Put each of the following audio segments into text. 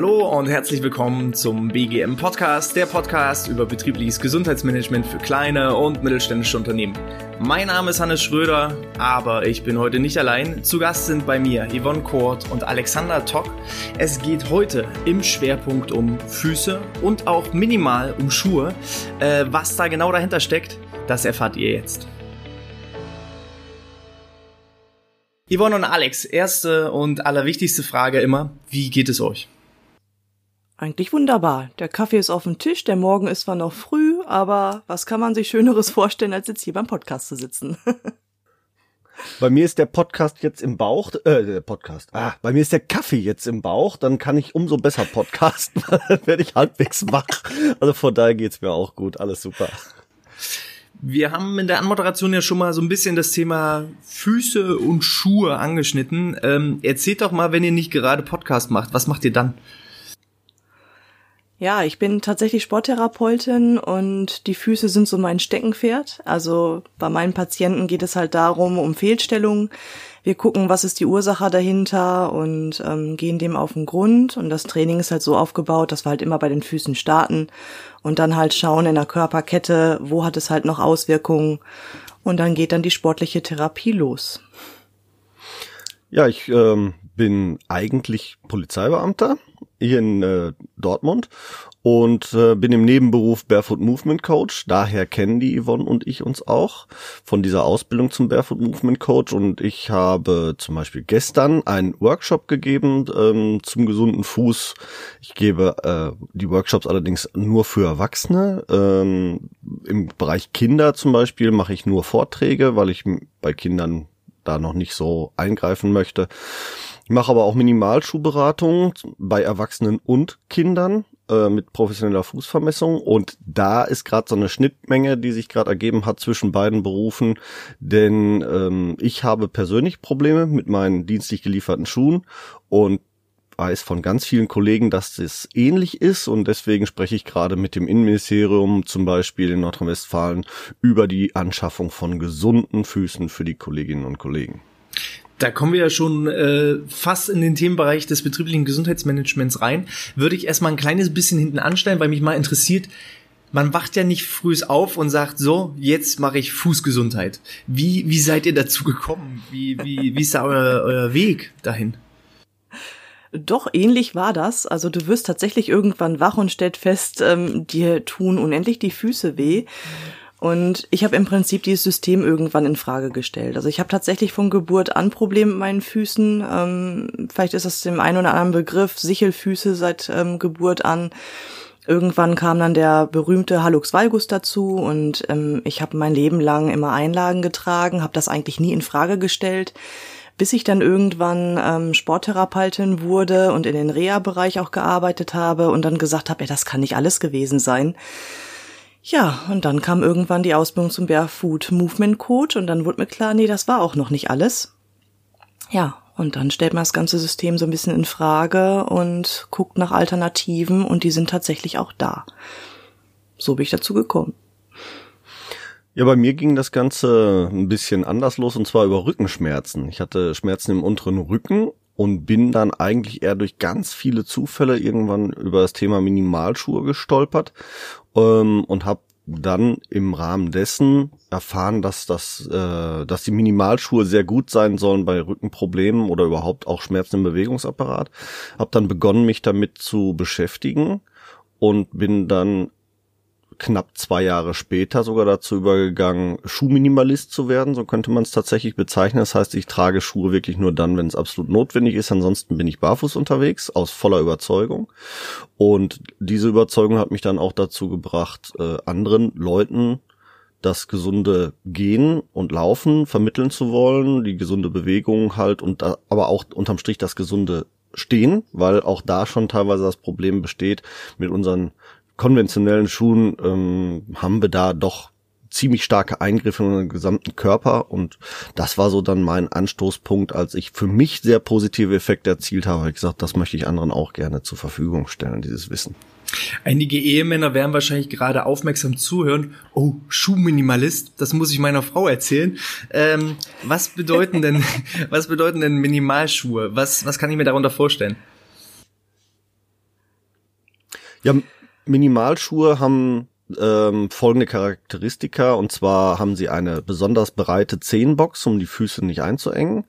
Hallo und herzlich willkommen zum BGM Podcast, der Podcast über betriebliches Gesundheitsmanagement für kleine und mittelständische Unternehmen. Mein Name ist Hannes Schröder, aber ich bin heute nicht allein. Zu Gast sind bei mir Yvonne Kort und Alexander Tock. Es geht heute im Schwerpunkt um Füße und auch minimal um Schuhe. Äh, was da genau dahinter steckt, das erfahrt ihr jetzt. Yvonne und Alex, erste und allerwichtigste Frage immer, wie geht es euch? Eigentlich wunderbar. Der Kaffee ist auf dem Tisch, der Morgen ist zwar noch früh, aber was kann man sich Schöneres vorstellen, als jetzt hier beim Podcast zu sitzen? Bei mir ist der Podcast jetzt im Bauch, äh, der Podcast. Ah, bei mir ist der Kaffee jetzt im Bauch, dann kann ich umso besser podcasten, dann werde ich halbwegs wach. Also von daher geht's mir auch gut, alles super. Wir haben in der Anmoderation ja schon mal so ein bisschen das Thema Füße und Schuhe angeschnitten. Ähm, erzählt doch mal, wenn ihr nicht gerade Podcast macht, was macht ihr dann? Ja, ich bin tatsächlich Sporttherapeutin und die Füße sind so mein Steckenpferd. Also bei meinen Patienten geht es halt darum, um Fehlstellungen. Wir gucken, was ist die Ursache dahinter und ähm, gehen dem auf den Grund. Und das Training ist halt so aufgebaut, dass wir halt immer bei den Füßen starten und dann halt schauen in der Körperkette, wo hat es halt noch Auswirkungen. Und dann geht dann die sportliche Therapie los. Ja, ich ähm, bin eigentlich Polizeibeamter hier in äh, Dortmund und äh, bin im Nebenberuf Barefoot Movement Coach. Daher kennen die Yvonne und ich uns auch von dieser Ausbildung zum Barefoot Movement Coach. Und ich habe zum Beispiel gestern einen Workshop gegeben ähm, zum gesunden Fuß. Ich gebe äh, die Workshops allerdings nur für Erwachsene. Ähm, Im Bereich Kinder zum Beispiel mache ich nur Vorträge, weil ich bei Kindern da noch nicht so eingreifen möchte. Ich mache aber auch Minimalschuhberatungen bei Erwachsenen und Kindern äh, mit professioneller Fußvermessung. Und da ist gerade so eine Schnittmenge, die sich gerade ergeben hat zwischen beiden Berufen, denn ähm, ich habe persönlich Probleme mit meinen dienstlich gelieferten Schuhen. Und weiß von ganz vielen Kollegen, dass es ähnlich ist und deswegen spreche ich gerade mit dem Innenministerium zum Beispiel in Nordrhein-Westfalen über die Anschaffung von gesunden Füßen für die Kolleginnen und Kollegen. Da kommen wir ja schon äh, fast in den Themenbereich des betrieblichen Gesundheitsmanagements rein. Würde ich erstmal ein kleines bisschen hinten anstellen, weil mich mal interessiert, man wacht ja nicht frühs auf und sagt, so, jetzt mache ich Fußgesundheit. Wie, wie seid ihr dazu gekommen? Wie, wie, wie ist da euer, euer Weg dahin? Doch, ähnlich war das. Also du wirst tatsächlich irgendwann wach und stellt fest, ähm, dir tun unendlich die Füße weh. Und ich habe im Prinzip dieses System irgendwann in Frage gestellt. Also ich habe tatsächlich von Geburt an Probleme mit meinen Füßen. Ähm, vielleicht ist das dem einen oder anderen Begriff, Sichelfüße seit ähm, Geburt an. Irgendwann kam dann der berühmte Hallux valgus dazu und ähm, ich habe mein Leben lang immer Einlagen getragen, habe das eigentlich nie in Frage gestellt, bis ich dann irgendwann ähm, Sporttherapeutin wurde und in den Reha-Bereich auch gearbeitet habe und dann gesagt habe, ja, das kann nicht alles gewesen sein. Ja, und dann kam irgendwann die Ausbildung zum Barefoot Movement Coach und dann wurde mir klar, nee, das war auch noch nicht alles. Ja, und dann stellt man das ganze System so ein bisschen in Frage und guckt nach Alternativen und die sind tatsächlich auch da. So bin ich dazu gekommen. Ja, bei mir ging das Ganze ein bisschen anders los und zwar über Rückenschmerzen. Ich hatte Schmerzen im unteren Rücken und bin dann eigentlich eher durch ganz viele Zufälle irgendwann über das Thema Minimalschuhe gestolpert ähm, und habe dann im Rahmen dessen erfahren, dass das, äh, dass die Minimalschuhe sehr gut sein sollen bei Rückenproblemen oder überhaupt auch Schmerzen im Bewegungsapparat. Hab dann begonnen, mich damit zu beschäftigen und bin dann knapp zwei Jahre später sogar dazu übergegangen, Schuhminimalist zu werden, so könnte man es tatsächlich bezeichnen. Das heißt, ich trage Schuhe wirklich nur dann, wenn es absolut notwendig ist. Ansonsten bin ich barfuß unterwegs, aus voller Überzeugung. Und diese Überzeugung hat mich dann auch dazu gebracht, äh, anderen Leuten das gesunde Gehen und Laufen vermitteln zu wollen, die gesunde Bewegung halt und aber auch unterm Strich das gesunde Stehen, weil auch da schon teilweise das Problem besteht mit unseren konventionellen Schuhen ähm, haben wir da doch ziemlich starke Eingriffe in unseren gesamten Körper und das war so dann mein Anstoßpunkt, als ich für mich sehr positive Effekte erzielt habe, habe ich gesagt, das möchte ich anderen auch gerne zur Verfügung stellen, dieses Wissen. Einige Ehemänner werden wahrscheinlich gerade aufmerksam zuhören. Oh, Schuhminimalist, das muss ich meiner Frau erzählen. Ähm, was bedeuten denn, was bedeuten denn Minimalschuhe? Was, was kann ich mir darunter vorstellen? Ja, Minimalschuhe haben ähm, folgende Charakteristika und zwar haben sie eine besonders breite Zehenbox, um die Füße nicht einzuengen.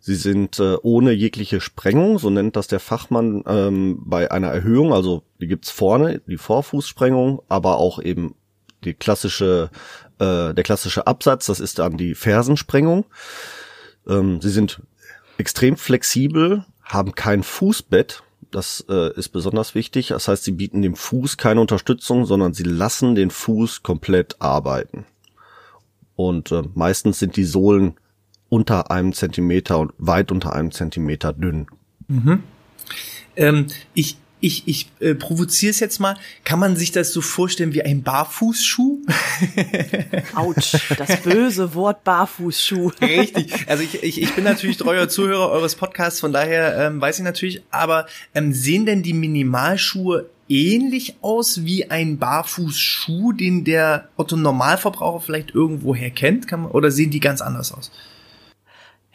Sie sind äh, ohne jegliche Sprengung, so nennt das der Fachmann ähm, bei einer Erhöhung. Also die gibt's vorne, die Vorfußsprengung, aber auch eben die klassische, äh, der klassische Absatz, das ist dann die Fersensprengung. Ähm, sie sind extrem flexibel, haben kein Fußbett, das äh, ist besonders wichtig. Das heißt, sie bieten dem Fuß keine Unterstützung, sondern sie lassen den Fuß komplett arbeiten. Und äh, meistens sind die Sohlen unter einem Zentimeter und weit unter einem Zentimeter dünn. Mhm. Ähm, ich ich, ich äh, provoziere es jetzt mal. Kann man sich das so vorstellen wie ein Barfußschuh? Autsch, das böse Wort Barfußschuh. Richtig. Also ich, ich, ich bin natürlich treuer Zuhörer eures Podcasts, von daher ähm, weiß ich natürlich. Aber ähm, sehen denn die Minimalschuhe ähnlich aus wie ein Barfußschuh, den der Otto Normalverbraucher vielleicht irgendwoher kennt? Kann man, oder sehen die ganz anders aus?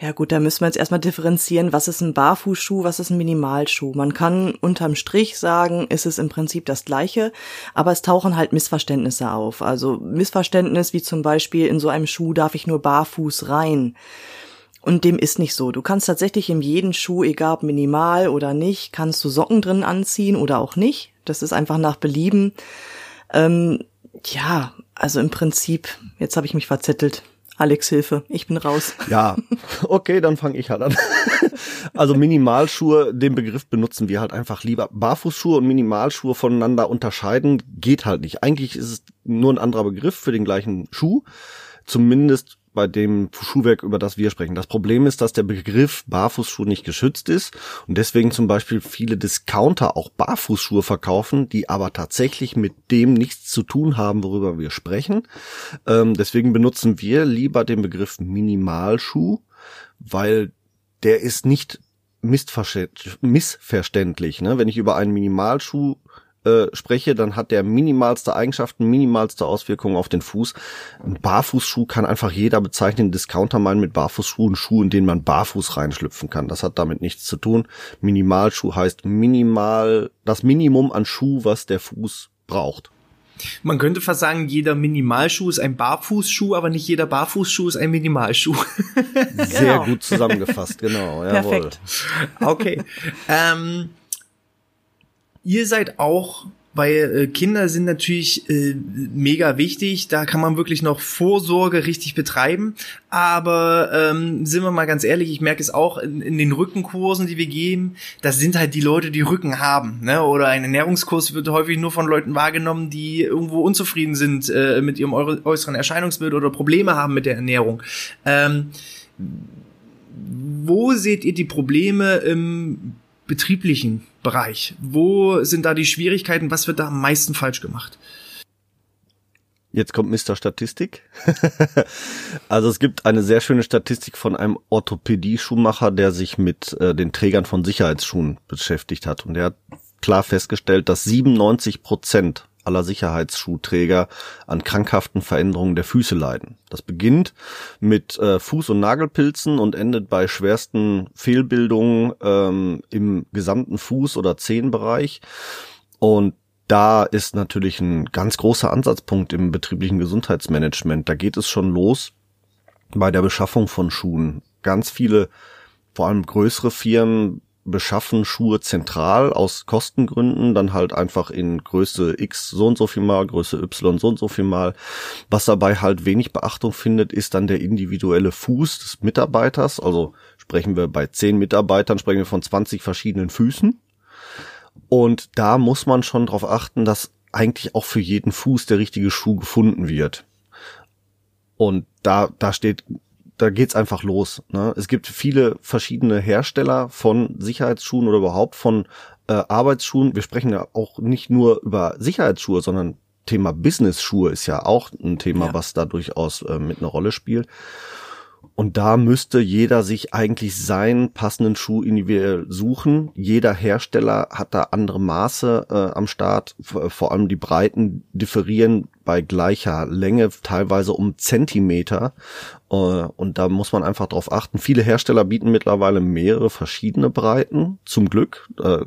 Ja gut, da müssen wir jetzt erstmal differenzieren, was ist ein Barfußschuh, was ist ein Minimalschuh. Man kann unterm Strich sagen, ist es im Prinzip das gleiche, aber es tauchen halt Missverständnisse auf. Also Missverständnis wie zum Beispiel, in so einem Schuh darf ich nur barfuß rein. Und dem ist nicht so. Du kannst tatsächlich in jedem Schuh, egal ob minimal oder nicht, kannst du Socken drin anziehen oder auch nicht. Das ist einfach nach Belieben. Ähm, ja, also im Prinzip, jetzt habe ich mich verzettelt. Alex, Hilfe, ich bin raus. Ja, okay, dann fange ich halt an. Also Minimalschuhe, den Begriff benutzen wir halt einfach lieber. Barfußschuhe und Minimalschuhe voneinander unterscheiden geht halt nicht. Eigentlich ist es nur ein anderer Begriff für den gleichen Schuh. Zumindest bei dem Schuhwerk, über das wir sprechen. Das Problem ist, dass der Begriff Barfußschuh nicht geschützt ist und deswegen zum Beispiel viele Discounter auch Barfußschuhe verkaufen, die aber tatsächlich mit dem nichts zu tun haben, worüber wir sprechen. Ähm, deswegen benutzen wir lieber den Begriff Minimalschuh, weil der ist nicht missverständlich. Ne? Wenn ich über einen Minimalschuh äh, spreche, dann hat der minimalste Eigenschaften, minimalste Auswirkungen auf den Fuß. Ein Barfußschuh kann einfach jeder bezeichnen. Discounter meinen mit Barfußschuhen Schuhe, in denen man barfuß reinschlüpfen kann. Das hat damit nichts zu tun. Minimalschuh heißt minimal, das Minimum an Schuh, was der Fuß braucht. Man könnte fast sagen, jeder Minimalschuh ist ein Barfußschuh, aber nicht jeder Barfußschuh ist ein Minimalschuh. Sehr genau. gut zusammengefasst, genau. Jawohl. Perfekt. Okay. ähm, ihr seid auch weil äh, Kinder sind natürlich äh, mega wichtig, da kann man wirklich noch Vorsorge richtig betreiben. Aber ähm, sind wir mal ganz ehrlich, ich merke es auch in, in, den Rückenkursen, die wir geben, das sind halt die Leute, die Rücken haben. Ne? Oder ein Ernährungskurs wird häufig nur von Leuten wahrgenommen, die irgendwo unzufrieden sind äh, mit ihrem äußeren Erscheinungsbild oder Probleme haben mit der Ernährung. Ähm, wo seht ihr die Probleme im betrieblichen Bereich? Wo sind da die Schwierigkeiten? Was wird da am meisten falsch gemacht? Jetzt kommt Mr. Statistik. also es gibt eine sehr schöne Statistik von einem Orthopädie-Schuhmacher, der sich mit äh, den Trägern von Sicherheitsschuhen beschäftigt hat. Und der hat klar festgestellt, dass 97 Prozent aller Sicherheitsschuhträger an krankhaften Veränderungen der Füße leiden. Das beginnt mit äh, Fuß- und Nagelpilzen und endet bei schwersten Fehlbildungen ähm, im gesamten Fuß- oder Zehenbereich. Und da ist natürlich ein ganz großer Ansatzpunkt im betrieblichen Gesundheitsmanagement. Da geht es schon los bei der Beschaffung von Schuhen. Ganz viele, vor allem größere Firmen beschaffen Schuhe zentral aus Kostengründen, dann halt einfach in Größe X so und so viel mal, Größe Y so und so viel mal. Was dabei halt wenig Beachtung findet, ist dann der individuelle Fuß des Mitarbeiters. Also sprechen wir bei zehn Mitarbeitern, sprechen wir von 20 verschiedenen Füßen. Und da muss man schon darauf achten, dass eigentlich auch für jeden Fuß der richtige Schuh gefunden wird. Und da, da steht da geht's einfach los. Ne? Es gibt viele verschiedene Hersteller von Sicherheitsschuhen oder überhaupt von äh, Arbeitsschuhen. Wir sprechen ja auch nicht nur über Sicherheitsschuhe, sondern Thema Business-Schuhe ist ja auch ein Thema, ja. was da durchaus äh, mit einer Rolle spielt. Und da müsste jeder sich eigentlich seinen passenden Schuh individuell suchen. Jeder Hersteller hat da andere Maße äh, am Start. Vor allem die Breiten differieren bei gleicher Länge teilweise um Zentimeter. Äh, und da muss man einfach drauf achten. Viele Hersteller bieten mittlerweile mehrere verschiedene Breiten. Zum Glück. Äh,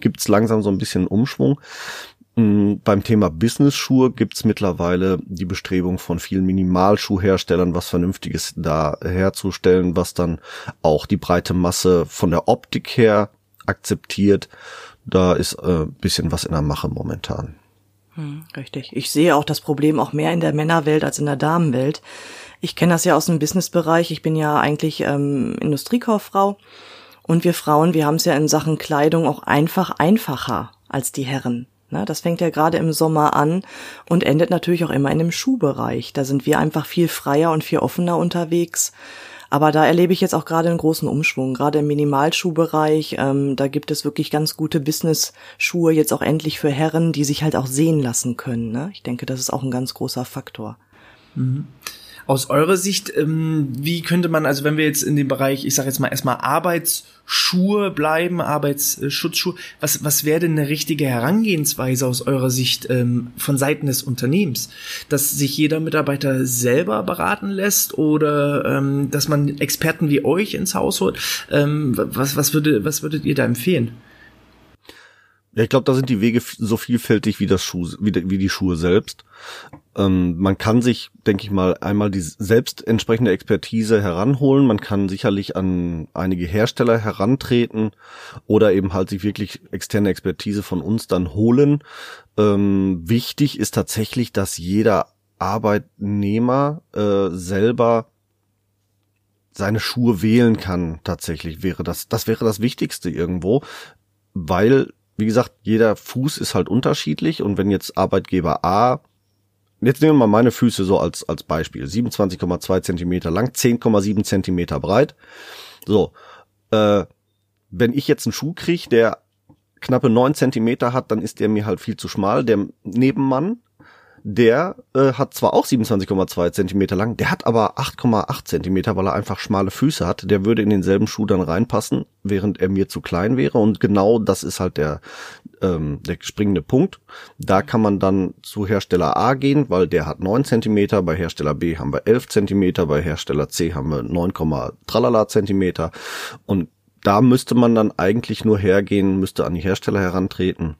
gibt's langsam so ein bisschen Umschwung. Mm, beim Thema Business-Schuhe gibt's mittlerweile die Bestrebung von vielen Minimalschuhherstellern, was Vernünftiges da herzustellen, was dann auch die breite Masse von der Optik her akzeptiert. Da ist äh, bisschen was in der Mache momentan. Hm, richtig. Ich sehe auch das Problem auch mehr in der Männerwelt als in der Damenwelt. Ich kenne das ja aus dem Businessbereich. Ich bin ja eigentlich ähm, Industriekauffrau. Und wir Frauen, wir haben es ja in Sachen Kleidung auch einfach einfacher als die Herren. Ne, das fängt ja gerade im Sommer an und endet natürlich auch immer in dem Schuhbereich. Da sind wir einfach viel freier und viel offener unterwegs. Aber da erlebe ich jetzt auch gerade einen großen Umschwung, gerade im Minimalschuhbereich. Ähm, da gibt es wirklich ganz gute Business-Schuhe jetzt auch endlich für Herren, die sich halt auch sehen lassen können. Ne? Ich denke, das ist auch ein ganz großer Faktor. Mhm. Aus eurer Sicht, ähm, wie könnte man, also wenn wir jetzt in dem Bereich, ich sage jetzt mal erstmal Arbeitsschuhe bleiben, Arbeitsschutzschuhe, was, was wäre denn eine richtige Herangehensweise aus eurer Sicht ähm, von Seiten des Unternehmens? Dass sich jeder Mitarbeiter selber beraten lässt oder ähm, dass man Experten wie euch ins Haus holt? Ähm, was, was, würde, was würdet ihr da empfehlen? Ja, ich glaube, da sind die Wege so vielfältig wie das Schuh, wie, wie die Schuhe selbst. Ähm, man kann sich, denke ich mal, einmal die selbst entsprechende Expertise heranholen. Man kann sicherlich an einige Hersteller herantreten oder eben halt sich wirklich externe Expertise von uns dann holen. Ähm, wichtig ist tatsächlich, dass jeder Arbeitnehmer äh, selber seine Schuhe wählen kann. Tatsächlich wäre das, das wäre das Wichtigste irgendwo, weil wie gesagt, jeder Fuß ist halt unterschiedlich und wenn jetzt Arbeitgeber A Jetzt nehmen wir mal meine Füße so als, als Beispiel. 27,2 Zentimeter lang, 10,7 Zentimeter breit. So, äh, wenn ich jetzt einen Schuh kriege, der knappe 9 Zentimeter hat, dann ist der mir halt viel zu schmal. Der Nebenmann der äh, hat zwar auch 27,2 Zentimeter lang, der hat aber 8,8 Zentimeter, weil er einfach schmale Füße hat. Der würde in denselben Schuh dann reinpassen, während er mir zu klein wäre. Und genau das ist halt der, ähm, der springende Punkt. Da kann man dann zu Hersteller A gehen, weil der hat 9 Zentimeter, bei Hersteller B haben wir 11 Zentimeter, bei Hersteller C haben wir 9, tralala Zentimeter. Und da müsste man dann eigentlich nur hergehen, müsste an die Hersteller herantreten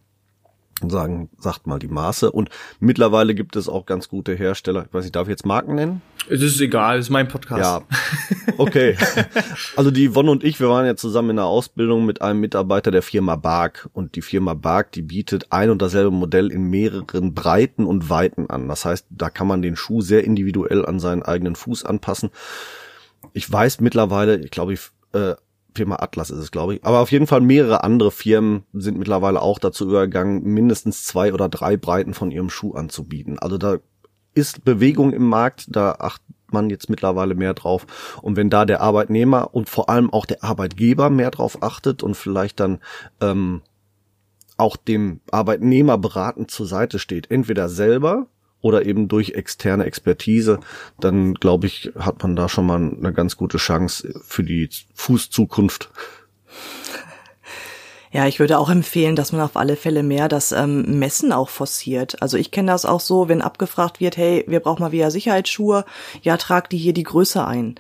und sagen, sagt mal die Maße. Und mittlerweile gibt es auch ganz gute Hersteller. Ich weiß nicht, darf ich jetzt Marken nennen? Es ist egal, es ist mein Podcast. Ja. Okay. Also die Wonne und ich, wir waren ja zusammen in der Ausbildung mit einem Mitarbeiter der Firma Bark. Und die Firma Bark, die bietet ein und dasselbe Modell in mehreren Breiten und Weiten an. Das heißt, da kann man den Schuh sehr individuell an seinen eigenen Fuß anpassen. Ich weiß mittlerweile, ich glaube, ich, äh, Firma Atlas ist es, glaube ich. Aber auf jeden Fall mehrere andere Firmen sind mittlerweile auch dazu übergegangen, mindestens zwei oder drei Breiten von ihrem Schuh anzubieten. Also da ist Bewegung im Markt, da achtet man jetzt mittlerweile mehr drauf. Und wenn da der Arbeitnehmer und vor allem auch der Arbeitgeber mehr drauf achtet und vielleicht dann ähm, auch dem Arbeitnehmer beratend zur Seite steht, entweder selber oder eben durch externe Expertise, dann glaube ich, hat man da schon mal eine ganz gute Chance für die Fußzukunft. Ja, ich würde auch empfehlen, dass man auf alle Fälle mehr das ähm, Messen auch forciert. Also ich kenne das auch so, wenn abgefragt wird, hey, wir brauchen mal wieder Sicherheitsschuhe, ja, trag die hier die Größe ein.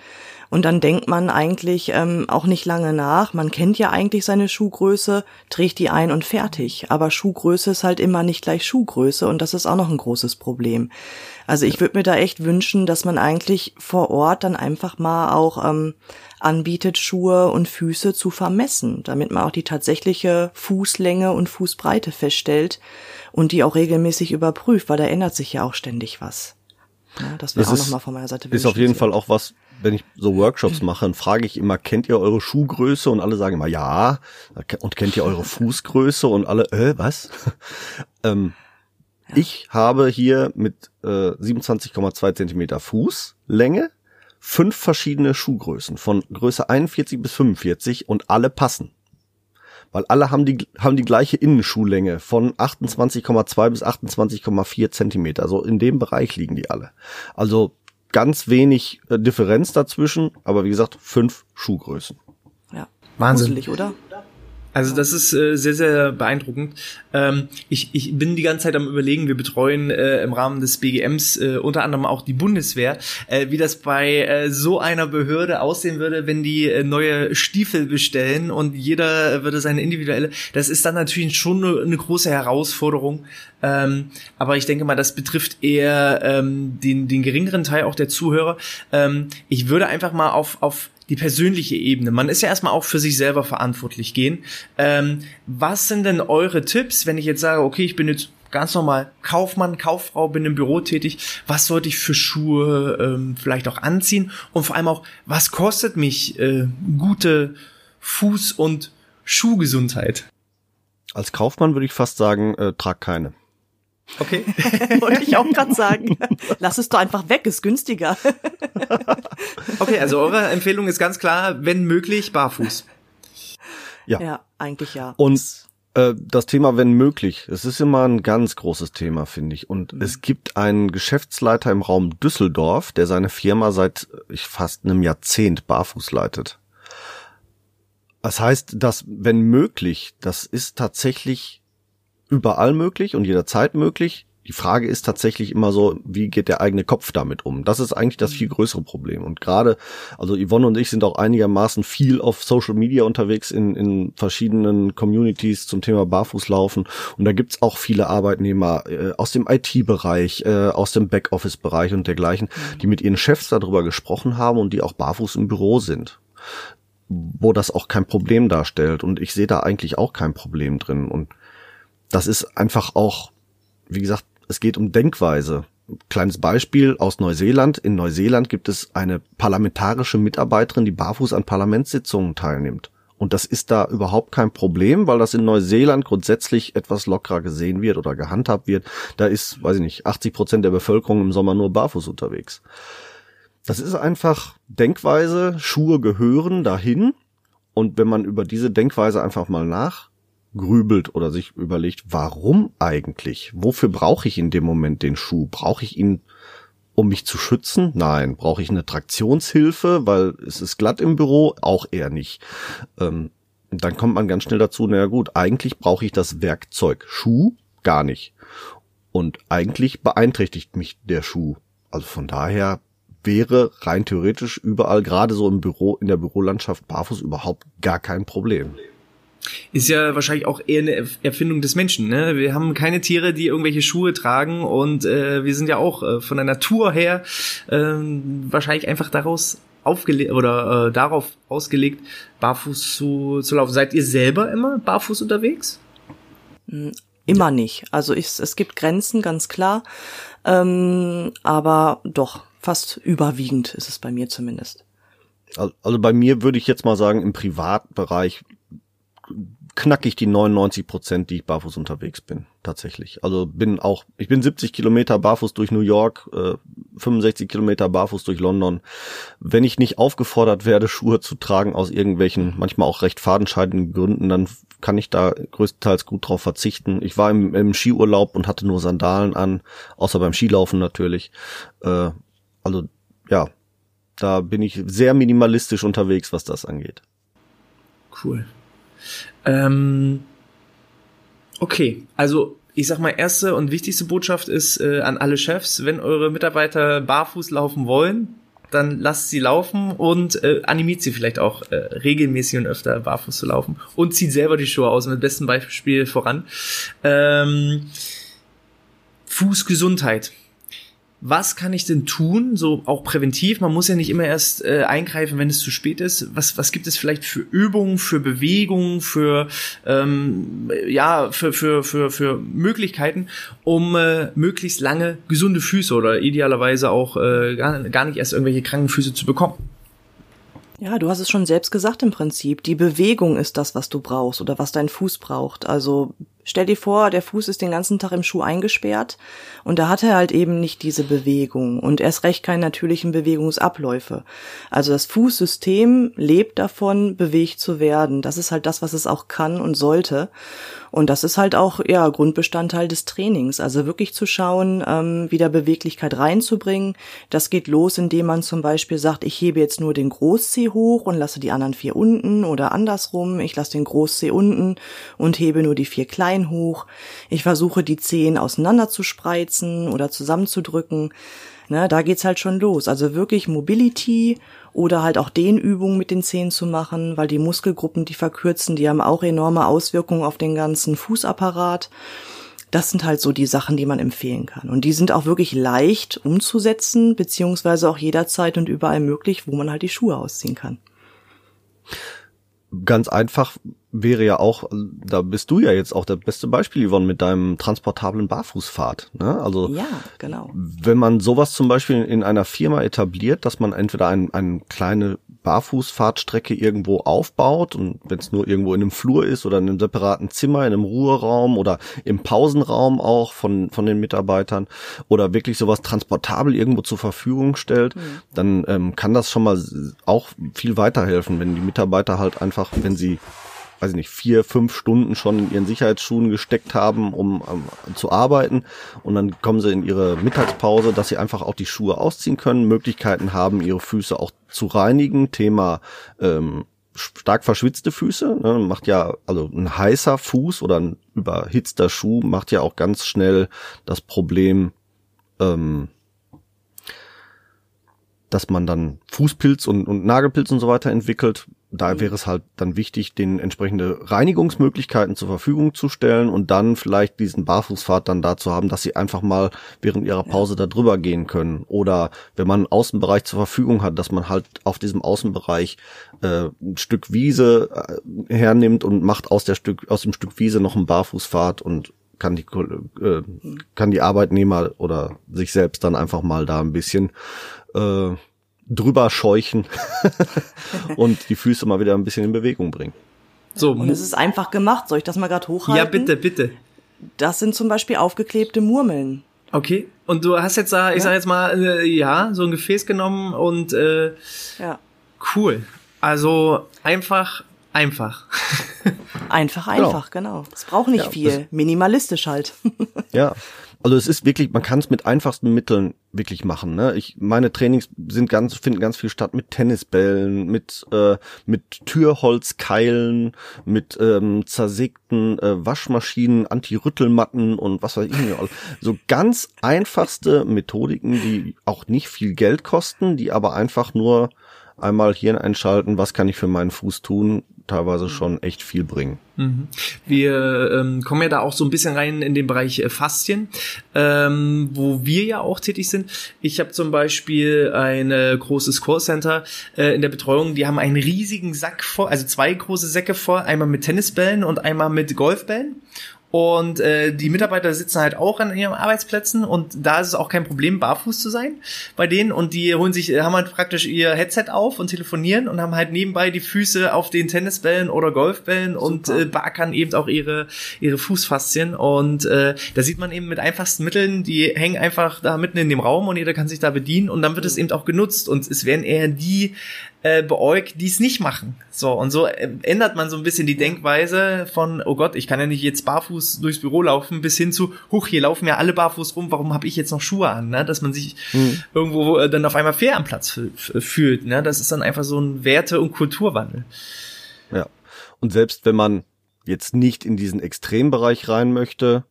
Und dann denkt man eigentlich ähm, auch nicht lange nach. Man kennt ja eigentlich seine Schuhgröße, trägt die ein und fertig. Aber Schuhgröße ist halt immer nicht gleich Schuhgröße und das ist auch noch ein großes Problem. Also ich würde mir da echt wünschen, dass man eigentlich vor Ort dann einfach mal auch ähm, anbietet, Schuhe und Füße zu vermessen, damit man auch die tatsächliche Fußlänge und Fußbreite feststellt und die auch regelmäßig überprüft, weil da ändert sich ja auch ständig was. Ja, das wäre auch nochmal von meiner Seite. Ist auf jeden Fall auch was, wenn ich so Workshops mache, dann frage ich immer, kennt ihr eure Schuhgröße? Und alle sagen immer ja. Und kennt ihr eure Fußgröße? Und alle, äh, was? ähm, ja. Ich habe hier mit äh, 27,2 Zentimeter Fußlänge fünf verschiedene Schuhgrößen von Größe 41 bis 45 und alle passen. Weil alle haben die, haben die gleiche Innenschuhlänge von 28,2 bis 28,4 Zentimeter. Also in dem Bereich liegen die alle. Also ganz wenig äh, Differenz dazwischen, aber wie gesagt, fünf Schuhgrößen. Ja. Wahnsinn. Gruselig, oder? Also das ist äh, sehr, sehr beeindruckend. Ähm, ich, ich bin die ganze Zeit am überlegen, wir betreuen äh, im Rahmen des BGMs äh, unter anderem auch die Bundeswehr, äh, wie das bei äh, so einer Behörde aussehen würde, wenn die äh, neue Stiefel bestellen und jeder würde seine individuelle. Das ist dann natürlich schon eine, eine große Herausforderung. Ähm, aber ich denke mal, das betrifft eher ähm, den, den geringeren Teil auch der Zuhörer. Ähm, ich würde einfach mal auf, auf die persönliche Ebene. Man ist ja erstmal auch für sich selber verantwortlich gehen. Ähm, was sind denn eure Tipps, wenn ich jetzt sage, okay, ich bin jetzt ganz normal Kaufmann, Kauffrau, bin im Büro tätig. Was sollte ich für Schuhe ähm, vielleicht auch anziehen? Und vor allem auch, was kostet mich äh, gute Fuß- und Schuhgesundheit? Als Kaufmann würde ich fast sagen, äh, trag keine. Okay. Wollte ich auch gerade sagen. Lass es doch einfach weg, ist günstiger. okay, also eure Empfehlung ist ganz klar, wenn möglich, barfuß. Ja. Ja, eigentlich ja. Und äh, das Thema wenn möglich, es ist immer ein ganz großes Thema, finde ich. Und mhm. es gibt einen Geschäftsleiter im Raum Düsseldorf, der seine Firma seit ich fast einem Jahrzehnt barfuß leitet. Das heißt, dass wenn möglich, das ist tatsächlich überall möglich und jederzeit möglich. Die Frage ist tatsächlich immer so, wie geht der eigene Kopf damit um? Das ist eigentlich das viel größere Problem. Und gerade, also Yvonne und ich sind auch einigermaßen viel auf Social Media unterwegs in, in verschiedenen Communities zum Thema Barfußlaufen. Und da gibt's auch viele Arbeitnehmer äh, aus dem IT-Bereich, äh, aus dem Backoffice-Bereich und dergleichen, die mit ihren Chefs darüber gesprochen haben und die auch barfuß im Büro sind wo das auch kein Problem darstellt. Und ich sehe da eigentlich auch kein Problem drin. Und das ist einfach auch, wie gesagt, es geht um Denkweise. Kleines Beispiel aus Neuseeland. In Neuseeland gibt es eine parlamentarische Mitarbeiterin, die barfuß an Parlamentssitzungen teilnimmt. Und das ist da überhaupt kein Problem, weil das in Neuseeland grundsätzlich etwas lockerer gesehen wird oder gehandhabt wird. Da ist, weiß ich nicht, 80 Prozent der Bevölkerung im Sommer nur barfuß unterwegs. Das ist einfach Denkweise. Schuhe gehören dahin. Und wenn man über diese Denkweise einfach mal nach grübelt oder sich überlegt, warum eigentlich? Wofür brauche ich in dem Moment den Schuh? Brauche ich ihn, um mich zu schützen? Nein. Brauche ich eine Traktionshilfe, weil es ist glatt im Büro? Auch eher nicht. Ähm, dann kommt man ganz schnell dazu, naja gut, eigentlich brauche ich das Werkzeug Schuh gar nicht. Und eigentlich beeinträchtigt mich der Schuh. Also von daher wäre rein theoretisch überall, gerade so im Büro, in der Bürolandschaft barfuß überhaupt gar kein Problem ist ja wahrscheinlich auch eher eine Erfindung des Menschen. Ne? Wir haben keine Tiere, die irgendwelche Schuhe tragen und äh, wir sind ja auch äh, von der Natur her äh, wahrscheinlich einfach daraus aufgelegt oder äh, darauf ausgelegt, barfuß zu, zu laufen. Seid ihr selber immer barfuß unterwegs? Hm, immer nicht. Also ich, es gibt Grenzen, ganz klar. Ähm, aber doch, fast überwiegend ist es bei mir zumindest. Also bei mir würde ich jetzt mal sagen, im Privatbereich knack ich die 99 Prozent, die ich barfuß unterwegs bin, tatsächlich. Also bin auch, ich bin 70 Kilometer barfuß durch New York, äh, 65 Kilometer barfuß durch London. Wenn ich nicht aufgefordert werde, Schuhe zu tragen aus irgendwelchen, manchmal auch recht fadenscheidenden Gründen, dann kann ich da größtenteils gut drauf verzichten. Ich war im, im Skiurlaub und hatte nur Sandalen an, außer beim Skilaufen natürlich. Äh, also ja, da bin ich sehr minimalistisch unterwegs, was das angeht. Cool. Ähm, okay, also ich sag mal, erste und wichtigste Botschaft ist äh, an alle Chefs, wenn eure Mitarbeiter barfuß laufen wollen, dann lasst sie laufen und äh, animiert sie vielleicht auch äh, regelmäßig und öfter barfuß zu laufen und zieht selber die Schuhe aus mit bestem Beispiel voran. Ähm, Fußgesundheit was kann ich denn tun, so auch präventiv? Man muss ja nicht immer erst äh, eingreifen, wenn es zu spät ist. Was, was gibt es vielleicht für Übungen, für Bewegungen, für ähm, ja, für, für, für, für Möglichkeiten, um äh, möglichst lange gesunde Füße oder idealerweise auch äh, gar, gar nicht erst irgendwelche kranken Füße zu bekommen? Ja, du hast es schon selbst gesagt im Prinzip. Die Bewegung ist das, was du brauchst oder was dein Fuß braucht. Also stell dir vor, der Fuß ist den ganzen Tag im Schuh eingesperrt und da hat er halt eben nicht diese Bewegung und erst recht keine natürlichen Bewegungsabläufe. Also das Fußsystem lebt davon, bewegt zu werden. Das ist halt das, was es auch kann und sollte. Und das ist halt auch ja Grundbestandteil des Trainings. Also wirklich zu schauen, ähm, wieder Beweglichkeit reinzubringen. Das geht los, indem man zum Beispiel sagt, ich hebe jetzt nur den Großzeh hoch und lasse die anderen vier unten oder andersrum. Ich lasse den Großzeh unten und hebe nur die vier kleinen hoch. Ich versuche die Zehen auseinander zu spreizen oder zusammenzudrücken. Ne, da geht's halt schon los. Also wirklich Mobility oder halt auch Dehnübungen mit den Zehen zu machen, weil die Muskelgruppen, die verkürzen, die haben auch enorme Auswirkungen auf den ganzen Fußapparat. Das sind halt so die Sachen, die man empfehlen kann. Und die sind auch wirklich leicht umzusetzen, beziehungsweise auch jederzeit und überall möglich, wo man halt die Schuhe ausziehen kann. Ganz einfach wäre ja auch, da bist du ja jetzt auch der beste Beispiel, Yvonne, mit deinem transportablen Barfußfahrt. Ne? Also ja, genau. Wenn man sowas zum Beispiel in einer Firma etabliert, dass man entweder ein, eine kleine Barfußfahrtstrecke irgendwo aufbaut und wenn es nur irgendwo in einem Flur ist oder in einem separaten Zimmer, in einem Ruheraum oder im Pausenraum auch von, von den Mitarbeitern oder wirklich sowas transportabel irgendwo zur Verfügung stellt, mhm. dann ähm, kann das schon mal auch viel weiterhelfen, wenn die Mitarbeiter halt einfach, wenn sie weiß ich nicht, vier, fünf Stunden schon in ihren Sicherheitsschuhen gesteckt haben, um, um zu arbeiten. Und dann kommen sie in ihre Mittagspause, dass sie einfach auch die Schuhe ausziehen können, Möglichkeiten haben, ihre Füße auch zu reinigen. Thema ähm, stark verschwitzte Füße, ne, macht ja, also ein heißer Fuß oder ein überhitzter Schuh macht ja auch ganz schnell das Problem, ähm, dass man dann Fußpilz und, und Nagelpilz und so weiter entwickelt. Da mhm. wäre es halt dann wichtig, den entsprechende Reinigungsmöglichkeiten zur Verfügung zu stellen und dann vielleicht diesen Barfußfahrt dann dazu haben, dass sie einfach mal während ihrer Pause ja. da drüber gehen können. Oder wenn man einen Außenbereich zur Verfügung hat, dass man halt auf diesem Außenbereich äh, ein Stück Wiese äh, hernimmt und macht aus der Stück, aus dem Stück Wiese noch einen Barfußfahrt und kann die äh, kann die Arbeitnehmer oder sich selbst dann einfach mal da ein bisschen äh, drüber scheuchen und die Füße mal wieder ein bisschen in Bewegung bringen. So, und es ist einfach gemacht. Soll ich das mal gerade hochhalten? Ja, bitte, bitte. Das sind zum Beispiel aufgeklebte Murmeln. Okay. Und du hast jetzt da, ich ja. sag jetzt mal, äh, ja, so ein Gefäß genommen und äh, ja. cool. Also einfach, einfach. einfach, einfach, genau. genau. Es braucht nicht ja, viel. Minimalistisch halt. ja. Also es ist wirklich, man kann es mit einfachsten Mitteln wirklich machen. Ne? Ich meine Trainings sind ganz finden ganz viel statt mit Tennisbällen, mit äh, mit Türholzkeilen, mit ähm, zersägten äh, Waschmaschinen, Anti-Rüttelmatten und was weiß ich nicht. So ganz einfachste Methodiken, die auch nicht viel Geld kosten, die aber einfach nur einmal Hirn einschalten, was kann ich für meinen Fuß tun, teilweise schon echt viel bringen. Mhm. Wir ähm, kommen ja da auch so ein bisschen rein in den Bereich äh, Faszien, ähm, wo wir ja auch tätig sind. Ich habe zum Beispiel ein äh, großes Callcenter äh, in der Betreuung, die haben einen riesigen Sack vor, also zwei große Säcke vor, einmal mit Tennisbällen und einmal mit Golfbällen. Und äh, die Mitarbeiter sitzen halt auch an ihren Arbeitsplätzen und da ist es auch kein Problem, barfuß zu sein bei denen. Und die holen sich, haben halt praktisch ihr Headset auf und telefonieren und haben halt nebenbei die Füße auf den Tennisbällen oder Golfbällen Super. und äh, beackern eben auch ihre, ihre Fußfaszien. Und äh, da sieht man eben mit einfachsten Mitteln, die hängen einfach da mitten in dem Raum und jeder kann sich da bedienen und dann wird mhm. es eben auch genutzt. Und es werden eher die äh, beäugt, die es nicht machen. So, und so äh, ändert man so ein bisschen die Denkweise von, oh Gott, ich kann ja nicht jetzt barfuß durchs Büro laufen, bis hin zu, huch, hier laufen ja alle barfuß rum, warum habe ich jetzt noch Schuhe an? Ne? Dass man sich mhm. irgendwo äh, dann auf einmal fair am Platz fühlt. Ne? Das ist dann einfach so ein Werte- und Kulturwandel. Ja. Und selbst wenn man jetzt nicht in diesen Extrembereich rein möchte,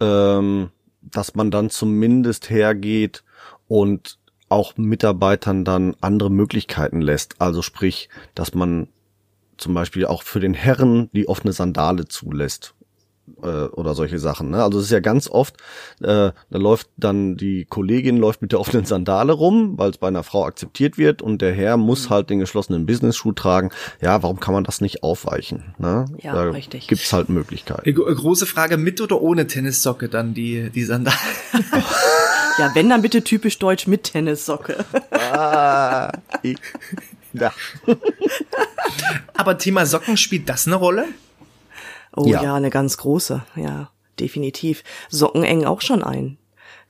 ähm, dass man dann zumindest hergeht und auch Mitarbeitern dann andere Möglichkeiten lässt. Also sprich, dass man zum Beispiel auch für den Herren die offene Sandale zulässt äh, oder solche Sachen. Ne? Also es ist ja ganz oft, äh, da läuft dann die Kollegin läuft mit der offenen Sandale rum, weil es bei einer Frau akzeptiert wird und der Herr muss mhm. halt den geschlossenen Business-Schuh tragen. Ja, warum kann man das nicht aufweichen? Ne? Ja, da richtig. Gibt's halt Möglichkeiten. Große Frage, mit oder ohne Tennissocke dann die, die Sandale? Ja, wenn dann bitte typisch deutsch mit Tennissocke. Ah, ich, ja. Aber Thema Socken spielt das eine Rolle? Oh ja. ja, eine ganz große, ja, definitiv. Socken engen auch schon ein.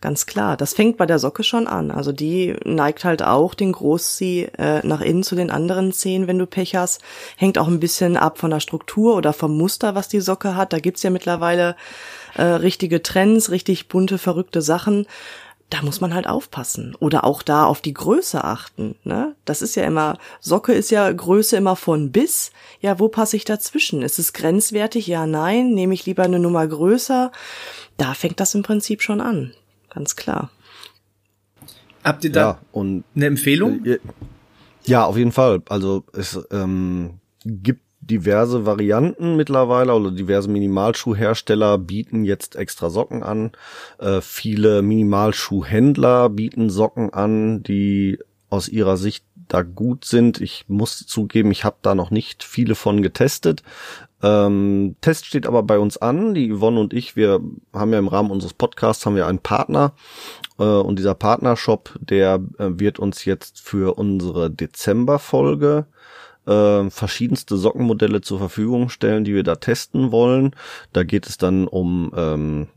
Ganz klar. Das fängt bei der Socke schon an. Also die neigt halt auch den Großzeh äh, nach innen zu den anderen Zehen, wenn du Pech hast. Hängt auch ein bisschen ab von der Struktur oder vom Muster, was die Socke hat. Da gibt's ja mittlerweile äh, richtige Trends, richtig bunte, verrückte Sachen da muss man halt aufpassen oder auch da auf die Größe achten. Ne? Das ist ja immer, Socke ist ja Größe immer von bis. Ja, wo passe ich dazwischen? Ist es grenzwertig? Ja, nein. Nehme ich lieber eine Nummer größer? Da fängt das im Prinzip schon an. Ganz klar. Habt ihr da ja, und, eine Empfehlung? Ja, auf jeden Fall. Also es ähm, gibt diverse Varianten mittlerweile oder diverse Minimalschuhhersteller bieten jetzt extra Socken an. Äh, viele Minimalschuhhändler bieten Socken an, die aus ihrer Sicht da gut sind. Ich muss zugeben, ich habe da noch nicht viele von getestet. Ähm, Test steht aber bei uns an. Die Yvonne und ich, wir haben ja im Rahmen unseres Podcasts haben wir einen Partner äh, und dieser Partnershop, der äh, wird uns jetzt für unsere Dezember-Folge äh, verschiedenste Sockenmodelle zur Verfügung stellen, die wir da testen wollen. Da geht es dann um ähm,